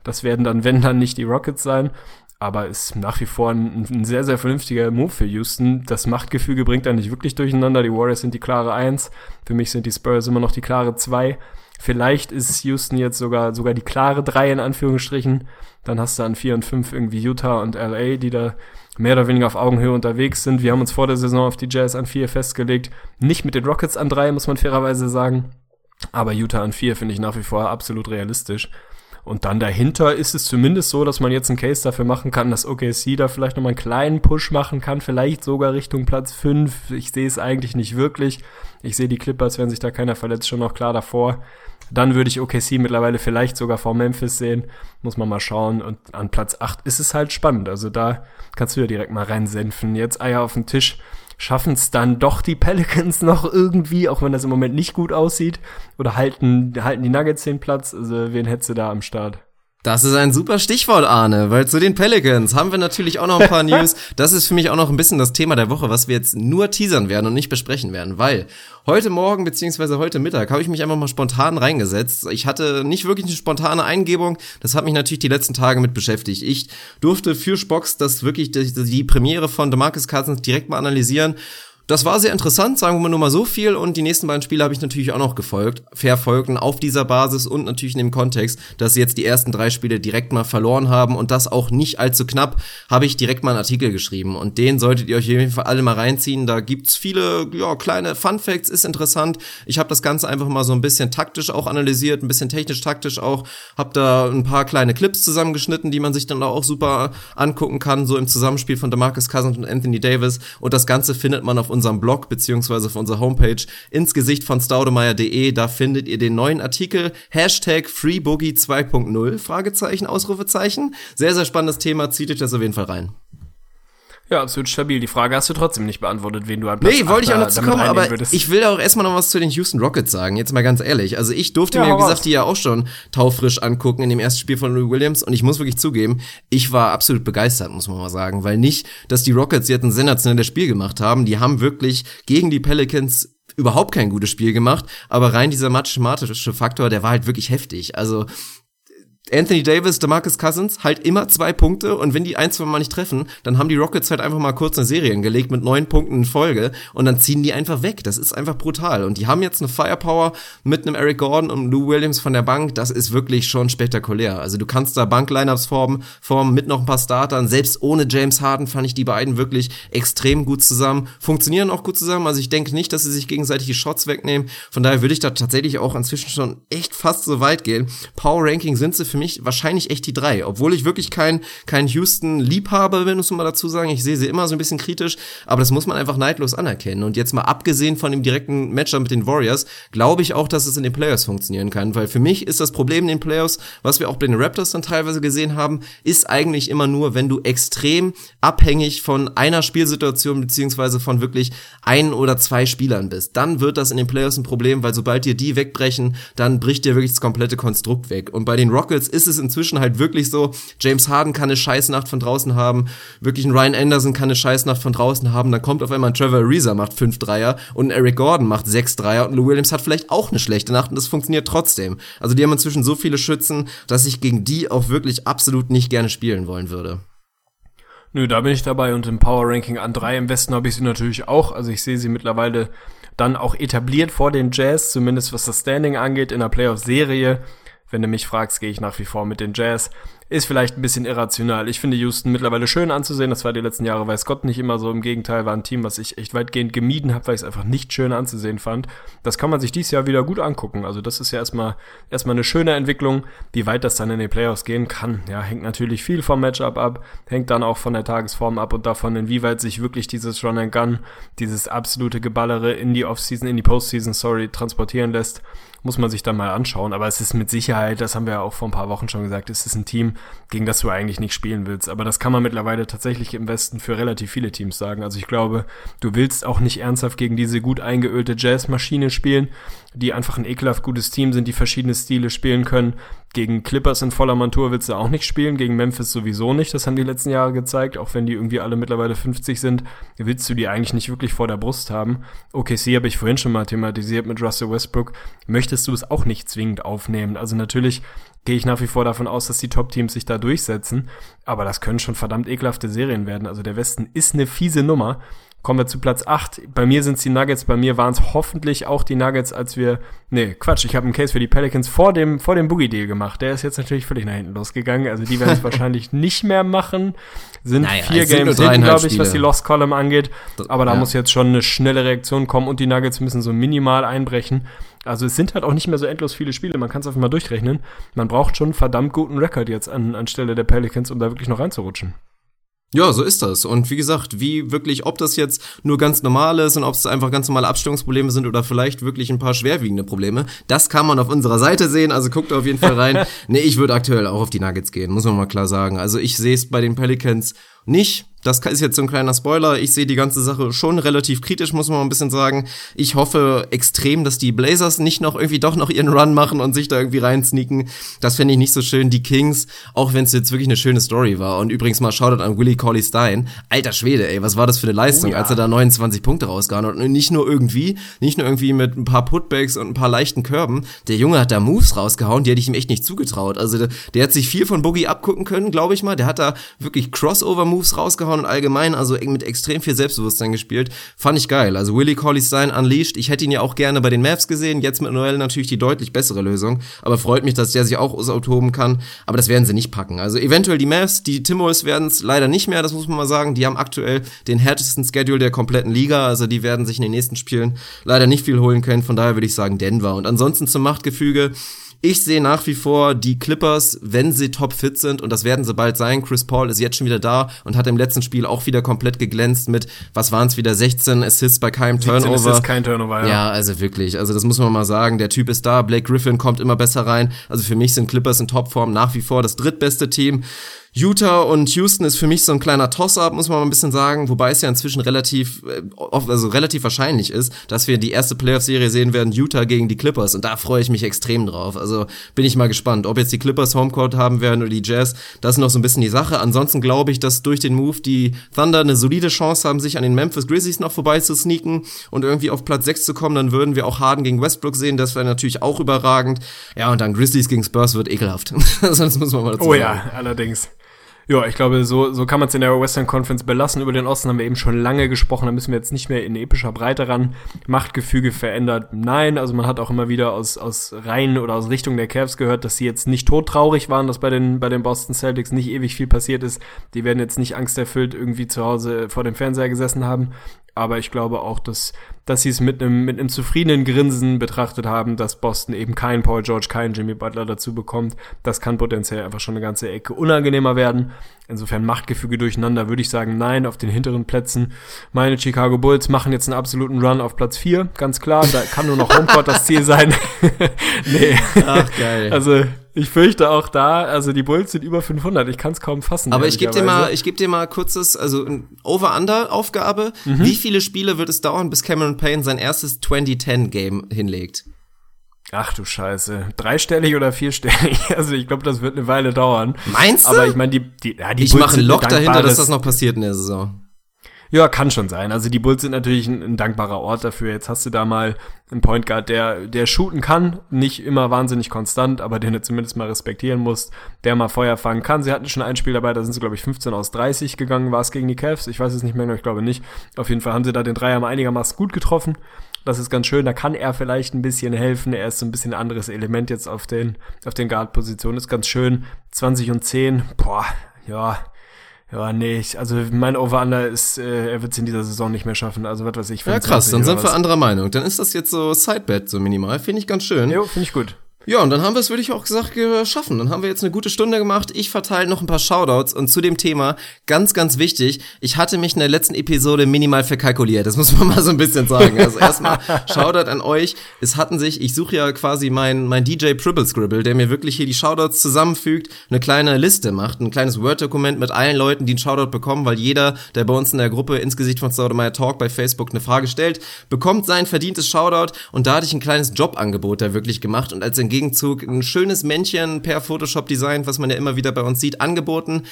Das werden dann, wenn dann nicht die Rockets sein. Aber ist nach wie vor ein, ein sehr, sehr vernünftiger Move für Houston. Das Machtgefüge bringt da nicht wirklich durcheinander. Die Warriors sind die klare Eins. Für mich sind die Spurs immer noch die klare Zwei. Vielleicht ist Houston jetzt sogar, sogar die klare Drei in Anführungsstrichen. Dann hast du an vier und fünf irgendwie Utah und LA, die da mehr oder weniger auf Augenhöhe unterwegs sind. Wir haben uns vor der Saison auf die Jazz an vier festgelegt. Nicht mit den Rockets an drei, muss man fairerweise sagen. Aber Utah an vier finde ich nach wie vor absolut realistisch. Und dann dahinter ist es zumindest so, dass man jetzt einen Case dafür machen kann, dass OKC da vielleicht nochmal einen kleinen Push machen kann, vielleicht sogar Richtung Platz 5. Ich sehe es eigentlich nicht wirklich. Ich sehe die Clippers, wenn sich da keiner verletzt, schon noch klar davor. Dann würde ich OKC mittlerweile vielleicht sogar vor Memphis sehen. Muss man mal schauen. Und an Platz 8 ist es halt spannend. Also da kannst du ja direkt mal reinsenfen. Jetzt Eier auf den Tisch schaffen es dann doch die Pelicans noch irgendwie, auch wenn das im Moment nicht gut aussieht? Oder halten, halten die Nuggets den Platz? Also, wen hättest du da am Start? Das ist ein super Stichwort, Arne, weil zu den Pelicans haben wir natürlich auch noch ein paar News. Das ist für mich auch noch ein bisschen das Thema der Woche, was wir jetzt nur teasern werden und nicht besprechen werden, weil heute Morgen beziehungsweise heute Mittag habe ich mich einfach mal spontan reingesetzt. Ich hatte nicht wirklich eine spontane Eingebung, das hat mich natürlich die letzten Tage mit beschäftigt. Ich durfte für Spocks das wirklich die, die Premiere von DeMarcus Cousins direkt mal analysieren das war sehr interessant, sagen wir nur mal so viel. Und die nächsten beiden Spiele habe ich natürlich auch noch gefolgt, verfolgt. Und auf dieser Basis und natürlich in dem Kontext, dass sie jetzt die ersten drei Spiele direkt mal verloren haben und das auch nicht allzu knapp, habe ich direkt mal einen Artikel geschrieben. Und den solltet ihr euch auf jeden Fall alle mal reinziehen. Da gibt's viele ja, kleine Fun Facts, ist interessant. Ich habe das Ganze einfach mal so ein bisschen taktisch auch analysiert, ein bisschen technisch-taktisch auch. Habe da ein paar kleine Clips zusammengeschnitten, die man sich dann auch super angucken kann, so im Zusammenspiel von DeMarcus Cousins und Anthony Davis. Und das Ganze findet man auf unserem Blog beziehungsweise auf unserer Homepage ins Gesicht von staudemeyer.de. Da findet ihr den neuen Artikel Hashtag FreeBoogie 2.0 Fragezeichen, Ausrufezeichen. Sehr, sehr spannendes Thema. Zieht euch das auf jeden Fall rein. Ja, absolut stabil. Die Frage hast du trotzdem nicht beantwortet, wen du an Nee, wollte ich auch noch zu kommen, aber würdest. ich will auch erstmal noch was zu den Houston Rockets sagen, jetzt mal ganz ehrlich. Also ich durfte ja, mir, wie gesagt, die ja auch schon taufrisch angucken in dem ersten Spiel von Louis Williams und ich muss wirklich zugeben, ich war absolut begeistert, muss man mal sagen, weil nicht, dass die Rockets jetzt ein sensationelles Spiel gemacht haben, die haben wirklich gegen die Pelicans überhaupt kein gutes Spiel gemacht, aber rein dieser mathematische Faktor, der war halt wirklich heftig. Also Anthony Davis, DeMarcus Cousins, halt immer zwei Punkte und wenn die ein, zwei Mal nicht treffen, dann haben die Rockets halt einfach mal kurz eine Serie gelegt mit neun Punkten in Folge und dann ziehen die einfach weg. Das ist einfach brutal. Und die haben jetzt eine Firepower mit einem Eric Gordon und Lou Williams von der Bank. Das ist wirklich schon spektakulär. Also du kannst da Bank-Lineups formen, formen mit noch ein paar Startern. Selbst ohne James Harden fand ich die beiden wirklich extrem gut zusammen. Funktionieren auch gut zusammen. Also ich denke nicht, dass sie sich gegenseitig die Shots wegnehmen. Von daher würde ich da tatsächlich auch inzwischen schon echt fast so weit gehen. Power Ranking sind sie für für mich wahrscheinlich echt die drei. Obwohl ich wirklich kein, kein Houston-Liebhaber bin, muss man mal dazu sagen. Ich sehe sie immer so ein bisschen kritisch, aber das muss man einfach neidlos anerkennen. Und jetzt mal abgesehen von dem direkten Matchup mit den Warriors, glaube ich auch, dass es in den Playoffs funktionieren kann. Weil für mich ist das Problem in den Playoffs, was wir auch bei den Raptors dann teilweise gesehen haben, ist eigentlich immer nur, wenn du extrem abhängig von einer Spielsituation beziehungsweise von wirklich ein oder zwei Spielern bist. Dann wird das in den Playoffs ein Problem, weil sobald dir die wegbrechen, dann bricht dir wirklich das komplette Konstrukt weg. Und bei den Rockets Jetzt ist es inzwischen halt wirklich so, James Harden kann eine Scheißnacht von draußen haben, wirklich ein Ryan Anderson kann eine Scheißnacht von draußen haben, dann kommt auf einmal ein Trevor Ariza macht fünf Dreier und ein Eric Gordon macht sechs Dreier und Lou Williams hat vielleicht auch eine schlechte Nacht und das funktioniert trotzdem. Also die haben inzwischen so viele Schützen, dass ich gegen die auch wirklich absolut nicht gerne spielen wollen würde. Nö, da bin ich dabei und im Power Ranking an drei im Westen habe ich sie natürlich auch. Also ich sehe sie mittlerweile dann auch etabliert vor den Jazz, zumindest was das Standing angeht in der Playoff-Serie. Wenn du mich fragst, gehe ich nach wie vor mit den Jazz ist vielleicht ein bisschen irrational. Ich finde Houston mittlerweile schön anzusehen. Das war die letzten Jahre, weiß Gott, nicht immer so. Im Gegenteil, war ein Team, was ich echt weitgehend gemieden habe, weil ich es einfach nicht schön anzusehen fand. Das kann man sich dieses Jahr wieder gut angucken. Also das ist ja erstmal, erstmal eine schöne Entwicklung. Wie weit das dann in den Playoffs gehen kann, ja, hängt natürlich viel vom Matchup ab, hängt dann auch von der Tagesform ab und davon, inwieweit sich wirklich dieses Run and Gun, dieses absolute Geballere in die Offseason, in die Postseason, sorry, transportieren lässt muss man sich dann mal anschauen. Aber es ist mit Sicherheit, das haben wir ja auch vor ein paar Wochen schon gesagt, es ist ein Team, gegen das du eigentlich nicht spielen willst. Aber das kann man mittlerweile tatsächlich im Westen für relativ viele Teams sagen. Also ich glaube, du willst auch nicht ernsthaft gegen diese gut eingeölte Jazzmaschine spielen, die einfach ein ekelhaft gutes Team sind, die verschiedene Stile spielen können. Gegen Clippers in voller Montur willst du auch nicht spielen, gegen Memphis sowieso nicht. Das haben die letzten Jahre gezeigt, auch wenn die irgendwie alle mittlerweile 50 sind, willst du die eigentlich nicht wirklich vor der Brust haben. OKC habe ich vorhin schon mal thematisiert mit Russell Westbrook. Möchtest du es auch nicht zwingend aufnehmen? Also natürlich gehe ich nach wie vor davon aus, dass die Top-Teams sich da durchsetzen. Aber das können schon verdammt ekelhafte Serien werden. Also der Westen ist eine fiese Nummer. Kommen wir zu Platz 8. Bei mir sind es die Nuggets, bei mir waren es hoffentlich auch die Nuggets, als wir. Nee, Quatsch, ich habe einen Case für die Pelicans vor dem, vor dem Boogie-Deal gemacht. Der ist jetzt natürlich völlig nach hinten losgegangen. Also die werden es wahrscheinlich nicht mehr machen. Sind naja, vier Games hinten, glaube ich, was die Lost Column angeht. Aber da ja. muss jetzt schon eine schnelle Reaktion kommen und die Nuggets müssen so minimal einbrechen. Also es sind halt auch nicht mehr so endlos viele Spiele, man kann es einfach mal durchrechnen. Man braucht schon einen verdammt guten Rekord jetzt an, anstelle der Pelicans, um da wirklich noch reinzurutschen. Ja, so ist das. Und wie gesagt, wie wirklich, ob das jetzt nur ganz normal ist und ob es einfach ganz normale Abstimmungsprobleme sind oder vielleicht wirklich ein paar schwerwiegende Probleme, das kann man auf unserer Seite sehen. Also guckt auf jeden Fall rein. nee, ich würde aktuell auch auf die Nuggets gehen, muss man mal klar sagen. Also ich sehe es bei den Pelicans nicht. Das ist jetzt so ein kleiner Spoiler. Ich sehe die ganze Sache schon relativ kritisch, muss man mal ein bisschen sagen. Ich hoffe extrem, dass die Blazers nicht noch irgendwie doch noch ihren Run machen und sich da irgendwie reinsneaken. Das fände ich nicht so schön. Die Kings, auch wenn es jetzt wirklich eine schöne Story war. Und übrigens mal Shoutout an Willie Colley Stein. Alter Schwede, ey, was war das für eine Leistung, oh, ja. als er da 29 Punkte rausgehauen hat. Und nicht nur irgendwie, nicht nur irgendwie mit ein paar Putbacks und ein paar leichten Körben. Der Junge hat da Moves rausgehauen, die hätte ich ihm echt nicht zugetraut. Also der, der hat sich viel von Boogie abgucken können, glaube ich mal. Der hat da wirklich Crossover-Moves Moves rausgehauen und allgemein, also mit extrem viel Selbstbewusstsein gespielt. Fand ich geil. Also Willie Colley Stein unleashed. Ich hätte ihn ja auch gerne bei den Mavs gesehen. Jetzt mit Noel natürlich die deutlich bessere Lösung. Aber freut mich, dass der sich auch austoben kann. Aber das werden sie nicht packen. Also eventuell die Mavs, die Timberwolves werden es leider nicht mehr, das muss man mal sagen. Die haben aktuell den härtesten Schedule der kompletten Liga. Also die werden sich in den nächsten Spielen leider nicht viel holen können. Von daher würde ich sagen Denver. Und ansonsten zum Machtgefüge. Ich sehe nach wie vor die Clippers, wenn sie topfit sind, und das werden sie bald sein. Chris Paul ist jetzt schon wieder da und hat im letzten Spiel auch wieder komplett geglänzt mit, was waren es wieder, 16 Assists bei keinem 17 Turnover. Assists, kein Turnover, ja. Ja, also wirklich. Also das muss man mal sagen. Der Typ ist da. Blake Griffin kommt immer besser rein. Also für mich sind Clippers in Topform nach wie vor das drittbeste Team. Utah und Houston ist für mich so ein kleiner Toss-up, muss man mal ein bisschen sagen, wobei es ja inzwischen relativ, äh, also relativ wahrscheinlich ist, dass wir die erste Playoff-Serie sehen werden, Utah gegen die Clippers und da freue ich mich extrem drauf. Also bin ich mal gespannt, ob jetzt die Clippers Homecourt haben werden oder die Jazz, das ist noch so ein bisschen die Sache. Ansonsten glaube ich, dass durch den Move die Thunder eine solide Chance haben, sich an den Memphis Grizzlies noch vorbei zu sneaken und irgendwie auf Platz 6 zu kommen, dann würden wir auch Harden gegen Westbrook sehen, das wäre natürlich auch überragend. Ja, und dann Grizzlies gegen Spurs wird ekelhaft. Sonst muss man mal dazu Oh ja, allerdings. Ja, ich glaube, so, so kann man es in der Western Conference belassen. Über den Osten haben wir eben schon lange gesprochen, da müssen wir jetzt nicht mehr in epischer Breite ran. Machtgefüge verändert, nein. Also man hat auch immer wieder aus, aus Reihen oder aus Richtung der Cavs gehört, dass sie jetzt nicht todtraurig waren, dass bei den, bei den Boston Celtics nicht ewig viel passiert ist. Die werden jetzt nicht angsterfüllt irgendwie zu Hause vor dem Fernseher gesessen haben. Aber ich glaube auch, dass, dass sie es mit einem, mit einem zufriedenen Grinsen betrachtet haben, dass Boston eben keinen Paul George, keinen Jimmy Butler dazu bekommt. Das kann potenziell einfach schon eine ganze Ecke unangenehmer werden. Insofern Machtgefüge durcheinander, würde ich sagen, nein, auf den hinteren Plätzen. Meine Chicago Bulls machen jetzt einen absoluten Run auf Platz 4, ganz klar. Da kann nur noch Homecourt das Ziel sein. nee. Ach, geil. Also, ich fürchte auch da, also die Bulls sind über 500, ich kann es kaum fassen. Aber ich gebe dir mal, ich gebe dir mal kurzes, also Over-Under-Aufgabe. Mhm. Wie viele Spiele wird es dauern, bis Cameron Payne sein erstes 2010-Game hinlegt? Ach du Scheiße. Dreistellig oder vierstellig? Also ich glaube, das wird eine Weile dauern. Meinst du? Aber ich meine, die, die, ja, die ich Bulls mache einen Lock dahinter, dass das noch passiert in der Saison. Ja, kann schon sein. Also die Bulls sind natürlich ein, ein dankbarer Ort dafür. Jetzt hast du da mal einen Point Guard, der, der shooten kann, nicht immer wahnsinnig konstant, aber den du zumindest mal respektieren musst, der mal Feuer fangen kann. Sie hatten schon ein Spiel dabei, da sind sie, glaube ich, 15 aus 30 gegangen, war es gegen die Cavs. Ich weiß es nicht mehr, ich glaube nicht. Auf jeden Fall haben sie da den Dreier mal einigermaßen gut getroffen. Das ist ganz schön, da kann er vielleicht ein bisschen helfen. Er ist so ein bisschen ein anderes Element jetzt auf den, auf den Guard-Positionen. Ist ganz schön. 20 und 10, boah, ja, ja, nee, ich, also mein Over-Under ist, äh, er wird es in dieser Saison nicht mehr schaffen. Also was weiß ich. Ja, 25 krass, dann sind wir anderer Meinung. Dann ist das jetzt so Sidebet, so minimal. Finde ich ganz schön. Jo, finde ich gut. Ja, und dann haben wir es, würde ich auch gesagt, geschaffen. Dann haben wir jetzt eine gute Stunde gemacht. Ich verteile noch ein paar Shoutouts und zu dem Thema, ganz, ganz wichtig, ich hatte mich in der letzten Episode minimal verkalkuliert. Das muss man mal so ein bisschen sagen. Also erstmal Shoutout an euch. Es hatten sich, ich suche ja quasi mein, mein DJ Pribble Scribble, der mir wirklich hier die Shoutouts zusammenfügt, eine kleine Liste macht, ein kleines Word-Dokument mit allen Leuten, die einen Shoutout bekommen, weil jeder, der bei uns in der Gruppe ins Gesicht von Staudemeyer Talk bei Facebook eine Frage stellt, bekommt sein verdientes Shoutout und da hatte ich ein kleines Jobangebot da wirklich gemacht und als Gegenzug ein schönes Männchen per Photoshop designt, was man ja immer wieder bei uns sieht, angeboten.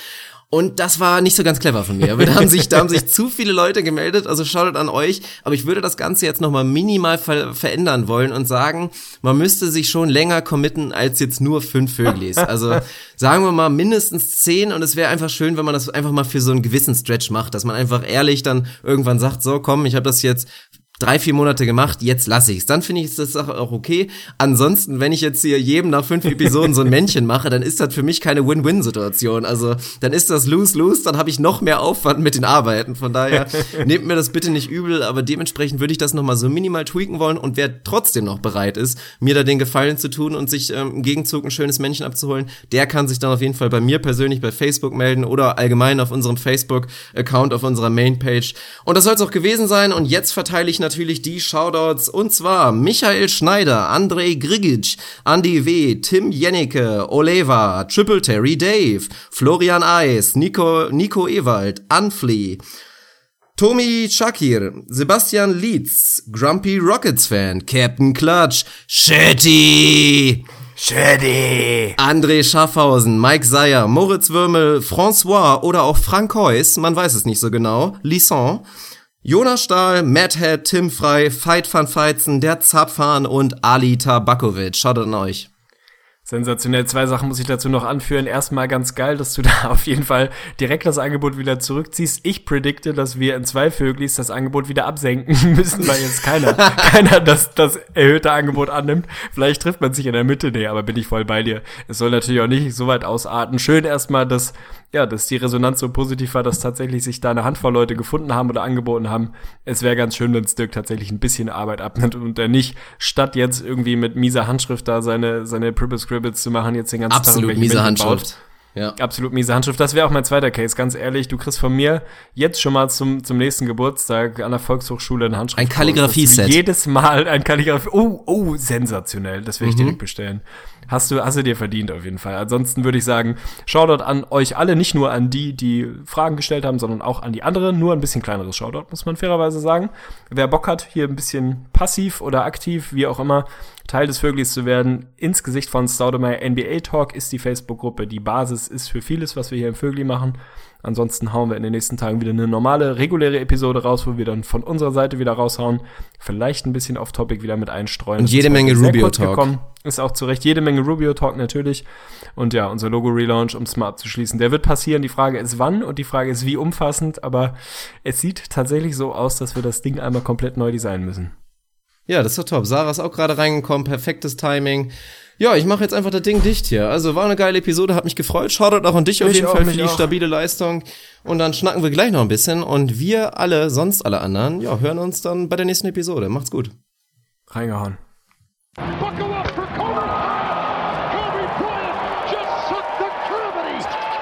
Und das war nicht so ganz clever von mir. Aber da haben sich, da haben sich zu viele Leute gemeldet, also schaut an euch. Aber ich würde das Ganze jetzt nochmal minimal ver verändern wollen und sagen, man müsste sich schon länger committen als jetzt nur fünf Vöglis. Also sagen wir mal mindestens zehn und es wäre einfach schön, wenn man das einfach mal für so einen gewissen Stretch macht, dass man einfach ehrlich dann irgendwann sagt, so komm, ich habe das jetzt drei, vier Monate gemacht, jetzt lasse ich's. Dann finde ich das auch okay. Ansonsten, wenn ich jetzt hier jedem nach fünf Episoden so ein Männchen mache, dann ist das für mich keine Win-Win-Situation. Also dann ist das lose-lose, dann habe ich noch mehr Aufwand mit den Arbeiten. Von daher nehmt mir das bitte nicht übel, aber dementsprechend würde ich das nochmal so minimal tweaken wollen und wer trotzdem noch bereit ist, mir da den Gefallen zu tun und sich ähm, im Gegenzug ein schönes Männchen abzuholen, der kann sich dann auf jeden Fall bei mir persönlich bei Facebook melden oder allgemein auf unserem Facebook-Account auf unserer Mainpage. Und das soll es auch gewesen sein und jetzt verteile ich natürlich die Shoutouts und zwar Michael Schneider, Andrei Grigic, Andy W., Tim Jennecke, Oleva, Triple Terry Dave, Florian Eis, Nico, Nico Ewald, Anfli, Tommy Shakir, Sebastian Lietz, Grumpy Rockets Fan, Captain Clutch, Shetty, Shady. André Schaffhausen, Mike Seyer, Moritz Würmel, François oder auch Frank Heuss, man weiß es nicht so genau, Lisson, Jonas Stahl, Matt Head, Tim Frei, Veit van Feizen, der Zapfhahn und Ali Tabakovic. Schaut an euch. Sensationell. Zwei Sachen muss ich dazu noch anführen. Erstmal ganz geil, dass du da auf jeden Fall direkt das Angebot wieder zurückziehst. Ich predikte, dass wir in zwei Vöglis das Angebot wieder absenken müssen, weil jetzt keiner, keiner das, das erhöhte Angebot annimmt. Vielleicht trifft man sich in der Mitte. Nee, aber bin ich voll bei dir. Es soll natürlich auch nicht so weit ausarten. Schön erstmal, dass, ja, dass die Resonanz so positiv war, dass tatsächlich sich da eine Handvoll Leute gefunden haben oder angeboten haben. Es wäre ganz schön, wenn Dirk tatsächlich ein bisschen Arbeit abnimmt und er nicht statt jetzt irgendwie mit mieser Handschrift da seine, seine Pribble Scribbles zu machen, jetzt den ganzen Absolut Tag miese Handschrift. Ja. Absolut miese Handschrift. Das wäre auch mein zweiter Case, ganz ehrlich. Du kriegst von mir jetzt schon mal zum, zum nächsten Geburtstag an der Volkshochschule eine Handschrift. Ein Kalligrafie-Set. Jedes Mal ein Kalligrafie. Oh, oh, sensationell. Das werde ich Mhm. direkt bestellen. Hast du, hast du dir verdient auf jeden Fall. Ansonsten würde ich sagen, Shoutout an euch alle, nicht nur an die, die Fragen gestellt haben, sondern auch an die anderen. Nur ein bisschen kleineres Shoutout, muss man fairerweise sagen. Wer Bock hat, hier ein bisschen passiv oder aktiv, wie auch immer, Teil des Vöglis zu werden, ins Gesicht von Staudemeyer NBA Talk ist die Facebook-Gruppe. Die Basis ist für vieles, was wir hier im Vögli machen. Ansonsten hauen wir in den nächsten Tagen wieder eine normale, reguläre Episode raus, wo wir dann von unserer Seite wieder raushauen. Vielleicht ein bisschen off-topic wieder mit einstreuen. Und jede Menge heute sehr Rubio kurz Talk. gekommen. Ist auch zu Recht jede Menge Rubio Talk natürlich. Und ja, unser Logo-Relaunch, um es mal abzuschließen, der wird passieren. Die Frage ist wann und die Frage ist wie umfassend. Aber es sieht tatsächlich so aus, dass wir das Ding einmal komplett neu designen müssen. Ja, das ist doch top. Sarah ist auch gerade reingekommen, perfektes Timing. Ja, ich mache jetzt einfach das Ding dicht hier. Also war eine geile Episode, hat mich gefreut. Shoutout auch an dich auf Mich jeden auch, Fall für die auch. stabile Leistung. Und dann schnacken wir gleich noch ein bisschen. Und wir alle, sonst alle anderen, ja, hören uns dann bei der nächsten Episode. Macht's gut. Reingehauen. Buckle up for Kobe. Kobe Bryant just took the gravity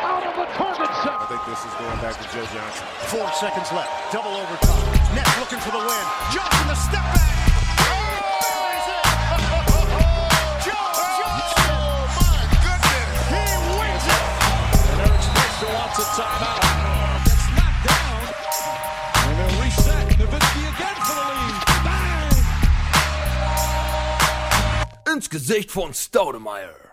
out of the target I set. think this is going back to Joe Johnson. Four seconds left. Double overtime. Net looking for the win. Johnson the step back. Ins Gesicht von Staudemeyer.